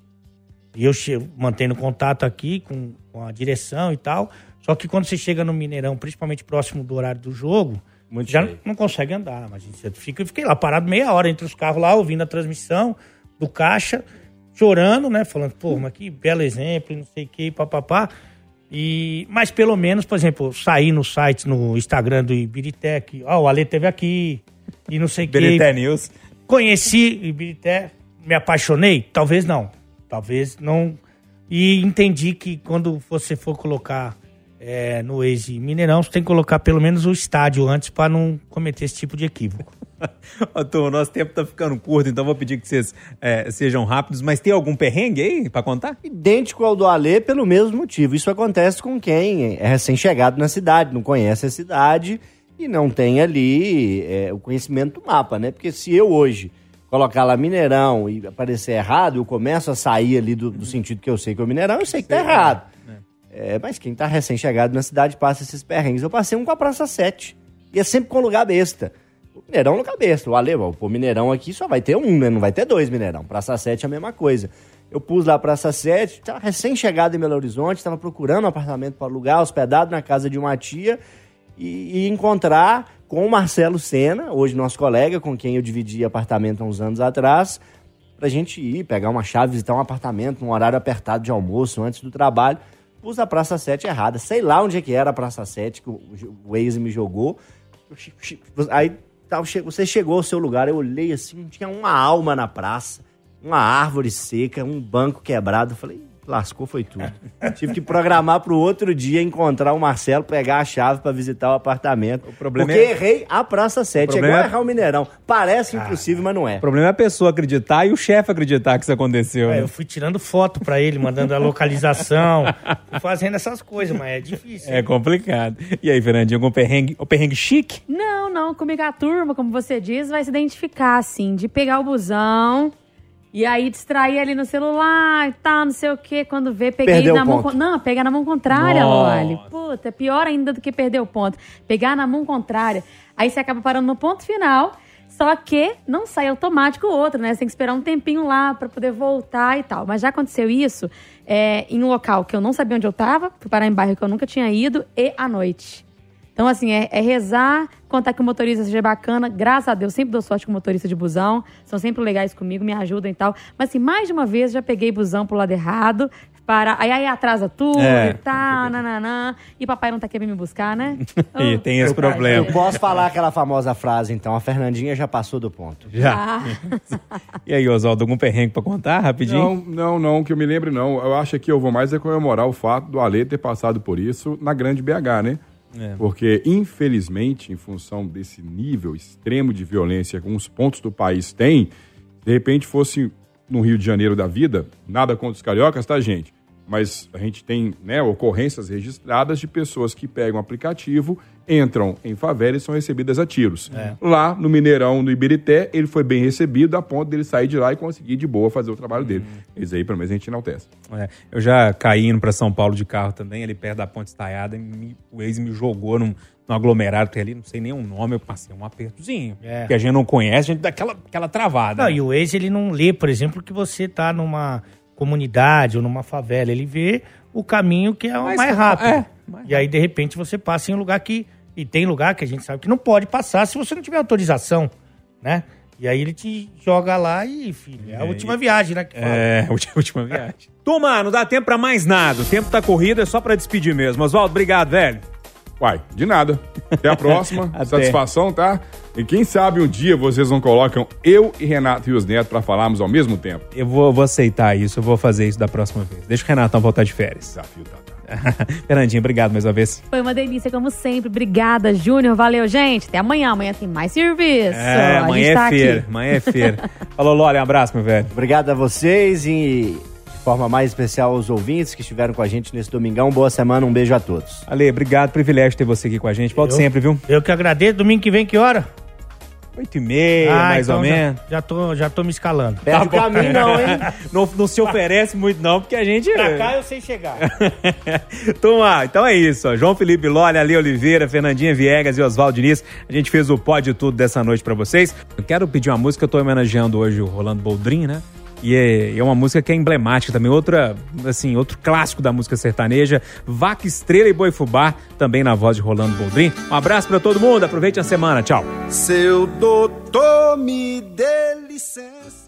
E eu mantendo contato aqui com, com a direção e tal. Só que quando você chega no Mineirão, principalmente próximo do horário do jogo, Muito já não consegue andar. Mas você fica, eu fiquei lá parado meia hora entre os carros lá, ouvindo a transmissão do caixa, chorando, né? Falando, pô, mas que belo exemplo, não sei o que, papapá. E, mas pelo menos, por exemplo, sair no site, no Instagram do Ibirité, que, ó, o Ale teve aqui, e não sei o que. Birité News. Conheci Ibirité, me apaixonei? Talvez não. Talvez não. E entendi que quando você for colocar é, no Waze Mineirão, você tem que colocar pelo menos o estádio antes para não cometer esse tipo de equívoco. Ô, turma, nosso tempo tá ficando curto, então vou pedir que vocês é, sejam rápidos. Mas tem algum perrengue aí pra contar? Idêntico ao do Alê pelo mesmo motivo. Isso acontece com quem é recém-chegado na cidade, não conhece a cidade e não tem ali é, o conhecimento do mapa, né? Porque se eu hoje colocar lá Mineirão e aparecer errado, eu começo a sair ali do, do sentido que eu sei que é o Mineirão, eu sei que tá errado. É, mas quem tá recém-chegado na cidade passa esses perrengues. Eu passei um com a Praça 7. E é sempre com lugar besta. O Mineirão lugar besta. O Ale, pô, Mineirão aqui só vai ter um, né? Não vai ter dois Mineirão. Praça 7 é a mesma coisa. Eu pus lá Praça 7, tava recém-chegado em Belo Horizonte, estava procurando um apartamento para alugar, hospedado na casa de uma tia e, e encontrar com o Marcelo Sena, hoje nosso colega, com quem eu dividi apartamento há uns anos atrás, pra gente ir, pegar uma chave, visitar um apartamento, num horário apertado de almoço, antes do trabalho. Pus a Praça 7 errada. Sei lá onde é que era a Praça 7 que o Waze me jogou. Aí che- você chegou ao seu lugar, eu olhei assim, tinha uma alma na praça, uma árvore seca, um banco quebrado. Falei, lascou, foi tudo. Tive que programar pro outro dia encontrar o Marcelo, pegar a chave pra visitar o apartamento. problema porque é- errei a Praça 7. É igual é- errar o Mineirão. Parece impossível, mas não é. O problema é a pessoa acreditar e o chefe acreditar que isso aconteceu. É, né? eu fui tirando foto pra ele, mandando a localização, fazendo essas coisas, mas é difícil. É complicado. E aí, Fernandinho, algum perrengue? O perrengue chique? Não, não. Comigo a turma, como você diz, vai se identificar, assim, de pegar o busão e aí distrair ali no celular e tal, não sei o quê. Quando vê, peguei Perdeu na mão. ponto. con- Não, pegar na mão contrária, olha. Puta, é pior ainda do que perder o ponto. Pegar na mão contrária. Aí você acaba parando no ponto final. Só que não sai automático o outro, né? Você tem que esperar um tempinho lá pra poder voltar e tal. Mas já aconteceu isso é, em um local que eu não sabia onde eu tava, fui parar em bairro que eu nunca tinha ido, e à noite. Então, assim, é, é rezar, contar que o motorista seja bacana. Graças a Deus, sempre dou sorte com motorista de busão. São sempre legais comigo, me ajudam e tal. Mas, assim, mais de uma vez já peguei busão pro lado errado. Para, aí, aí atrasa tudo É. e tal, nananã. E papai não tá querendo me buscar, né? E tem esse eu- problema. Eu posso falar aquela famosa frase, então. A Fernandinha já passou do ponto. Já. Ah, E aí, Oswaldo, algum perrengue pra contar rapidinho? Não, não, não, que eu me lembre não. Eu acho que eu vou mais é comemorar o fato do Ale ter passado por isso na grande BH, né? É. Porque, infelizmente, em função desse nível extremo de violência que uns pontos do país têm, de repente fosse no Rio de Janeiro da vida, nada contra os cariocas, tá, gente? Mas a gente tem né, ocorrências registradas de pessoas que pegam o aplicativo, entram em favela e são recebidas a tiros. Lá no Mineirão, no Ibirité, ele foi bem recebido a ponto dele sair de lá e conseguir de boa fazer o trabalho dele. Isso aí, pelo menos, a gente enaltece. É, eu já caí indo pra São Paulo de carro também, ali perto da Ponte Estaiada, e me- o ex me jogou num, no aglomerado tem ali, não sei nem o nome, eu passei um apertozinho. É. Que a gente não conhece, a gente dá aquela, aquela travada. Não, né? e o Waze, ele não lê, por exemplo, que você tá numa comunidade ou numa favela. Ele vê o caminho que é o Mais mais, rápido. É, mais e aí, de repente, você passa em um lugar que... E tem lugar que a gente sabe que não pode passar se você não tiver autorização, né? E aí ele te joga lá e, filho, é a última viagem, né? Que fala. É, última, última viagem. Turma, não dá tempo pra mais nada. O tempo tá corrido, é só pra despedir mesmo. Oswaldo, obrigado, velho. Uai, de nada. Até a próxima. Até. Satisfação, tá? E quem sabe um dia vocês não colocam eu e Renato Rios Neto pra falarmos ao mesmo tempo. Eu vou, vou aceitar isso, eu vou fazer isso da próxima vez. Deixa o Renatão voltar de férias. Desafio, tá? Fernandinho, obrigado mais uma vez. Foi uma delícia, como sempre. Obrigada, Júnior. Valeu, gente. Até amanhã. Amanhã tem mais serviço. É, amanhã gente tá é feira. Amanhã é feira. Falou, Lore, um abraço, meu velho. Obrigado a vocês e forma mais especial aos ouvintes que estiveram com a gente nesse domingão. Boa semana, um beijo a todos. Ale, obrigado, privilégio ter você aqui com a gente. Volte Eu- sempre, viu? Eu que agradeço. Domingo que vem, que hora? Oito e meia, Ah, mais então ou já- menos. Já, tô, já tô me escalando. Perde o caminho não, hein? Não, não se oferece muito, não, porque a gente. Pra cá eu sei chegar. Turma, então é isso. ó. João Felipe Lolli, Ali Oliveira, Fernandinha Viegas e Oswaldo Diniz. A gente fez o pó de tudo dessa noite pra vocês. Eu quero pedir uma música, eu tô homenageando hoje o Rolando Boldrin, né? E é, é uma música que é emblemática também, outra, assim, outro clássico da música sertaneja, Vaca Estrela e Boi Fubá, também na voz de Rolando Boldrin. Um abraço pra todo mundo, aproveite a semana, tchau. Seu doutor, me dê licença.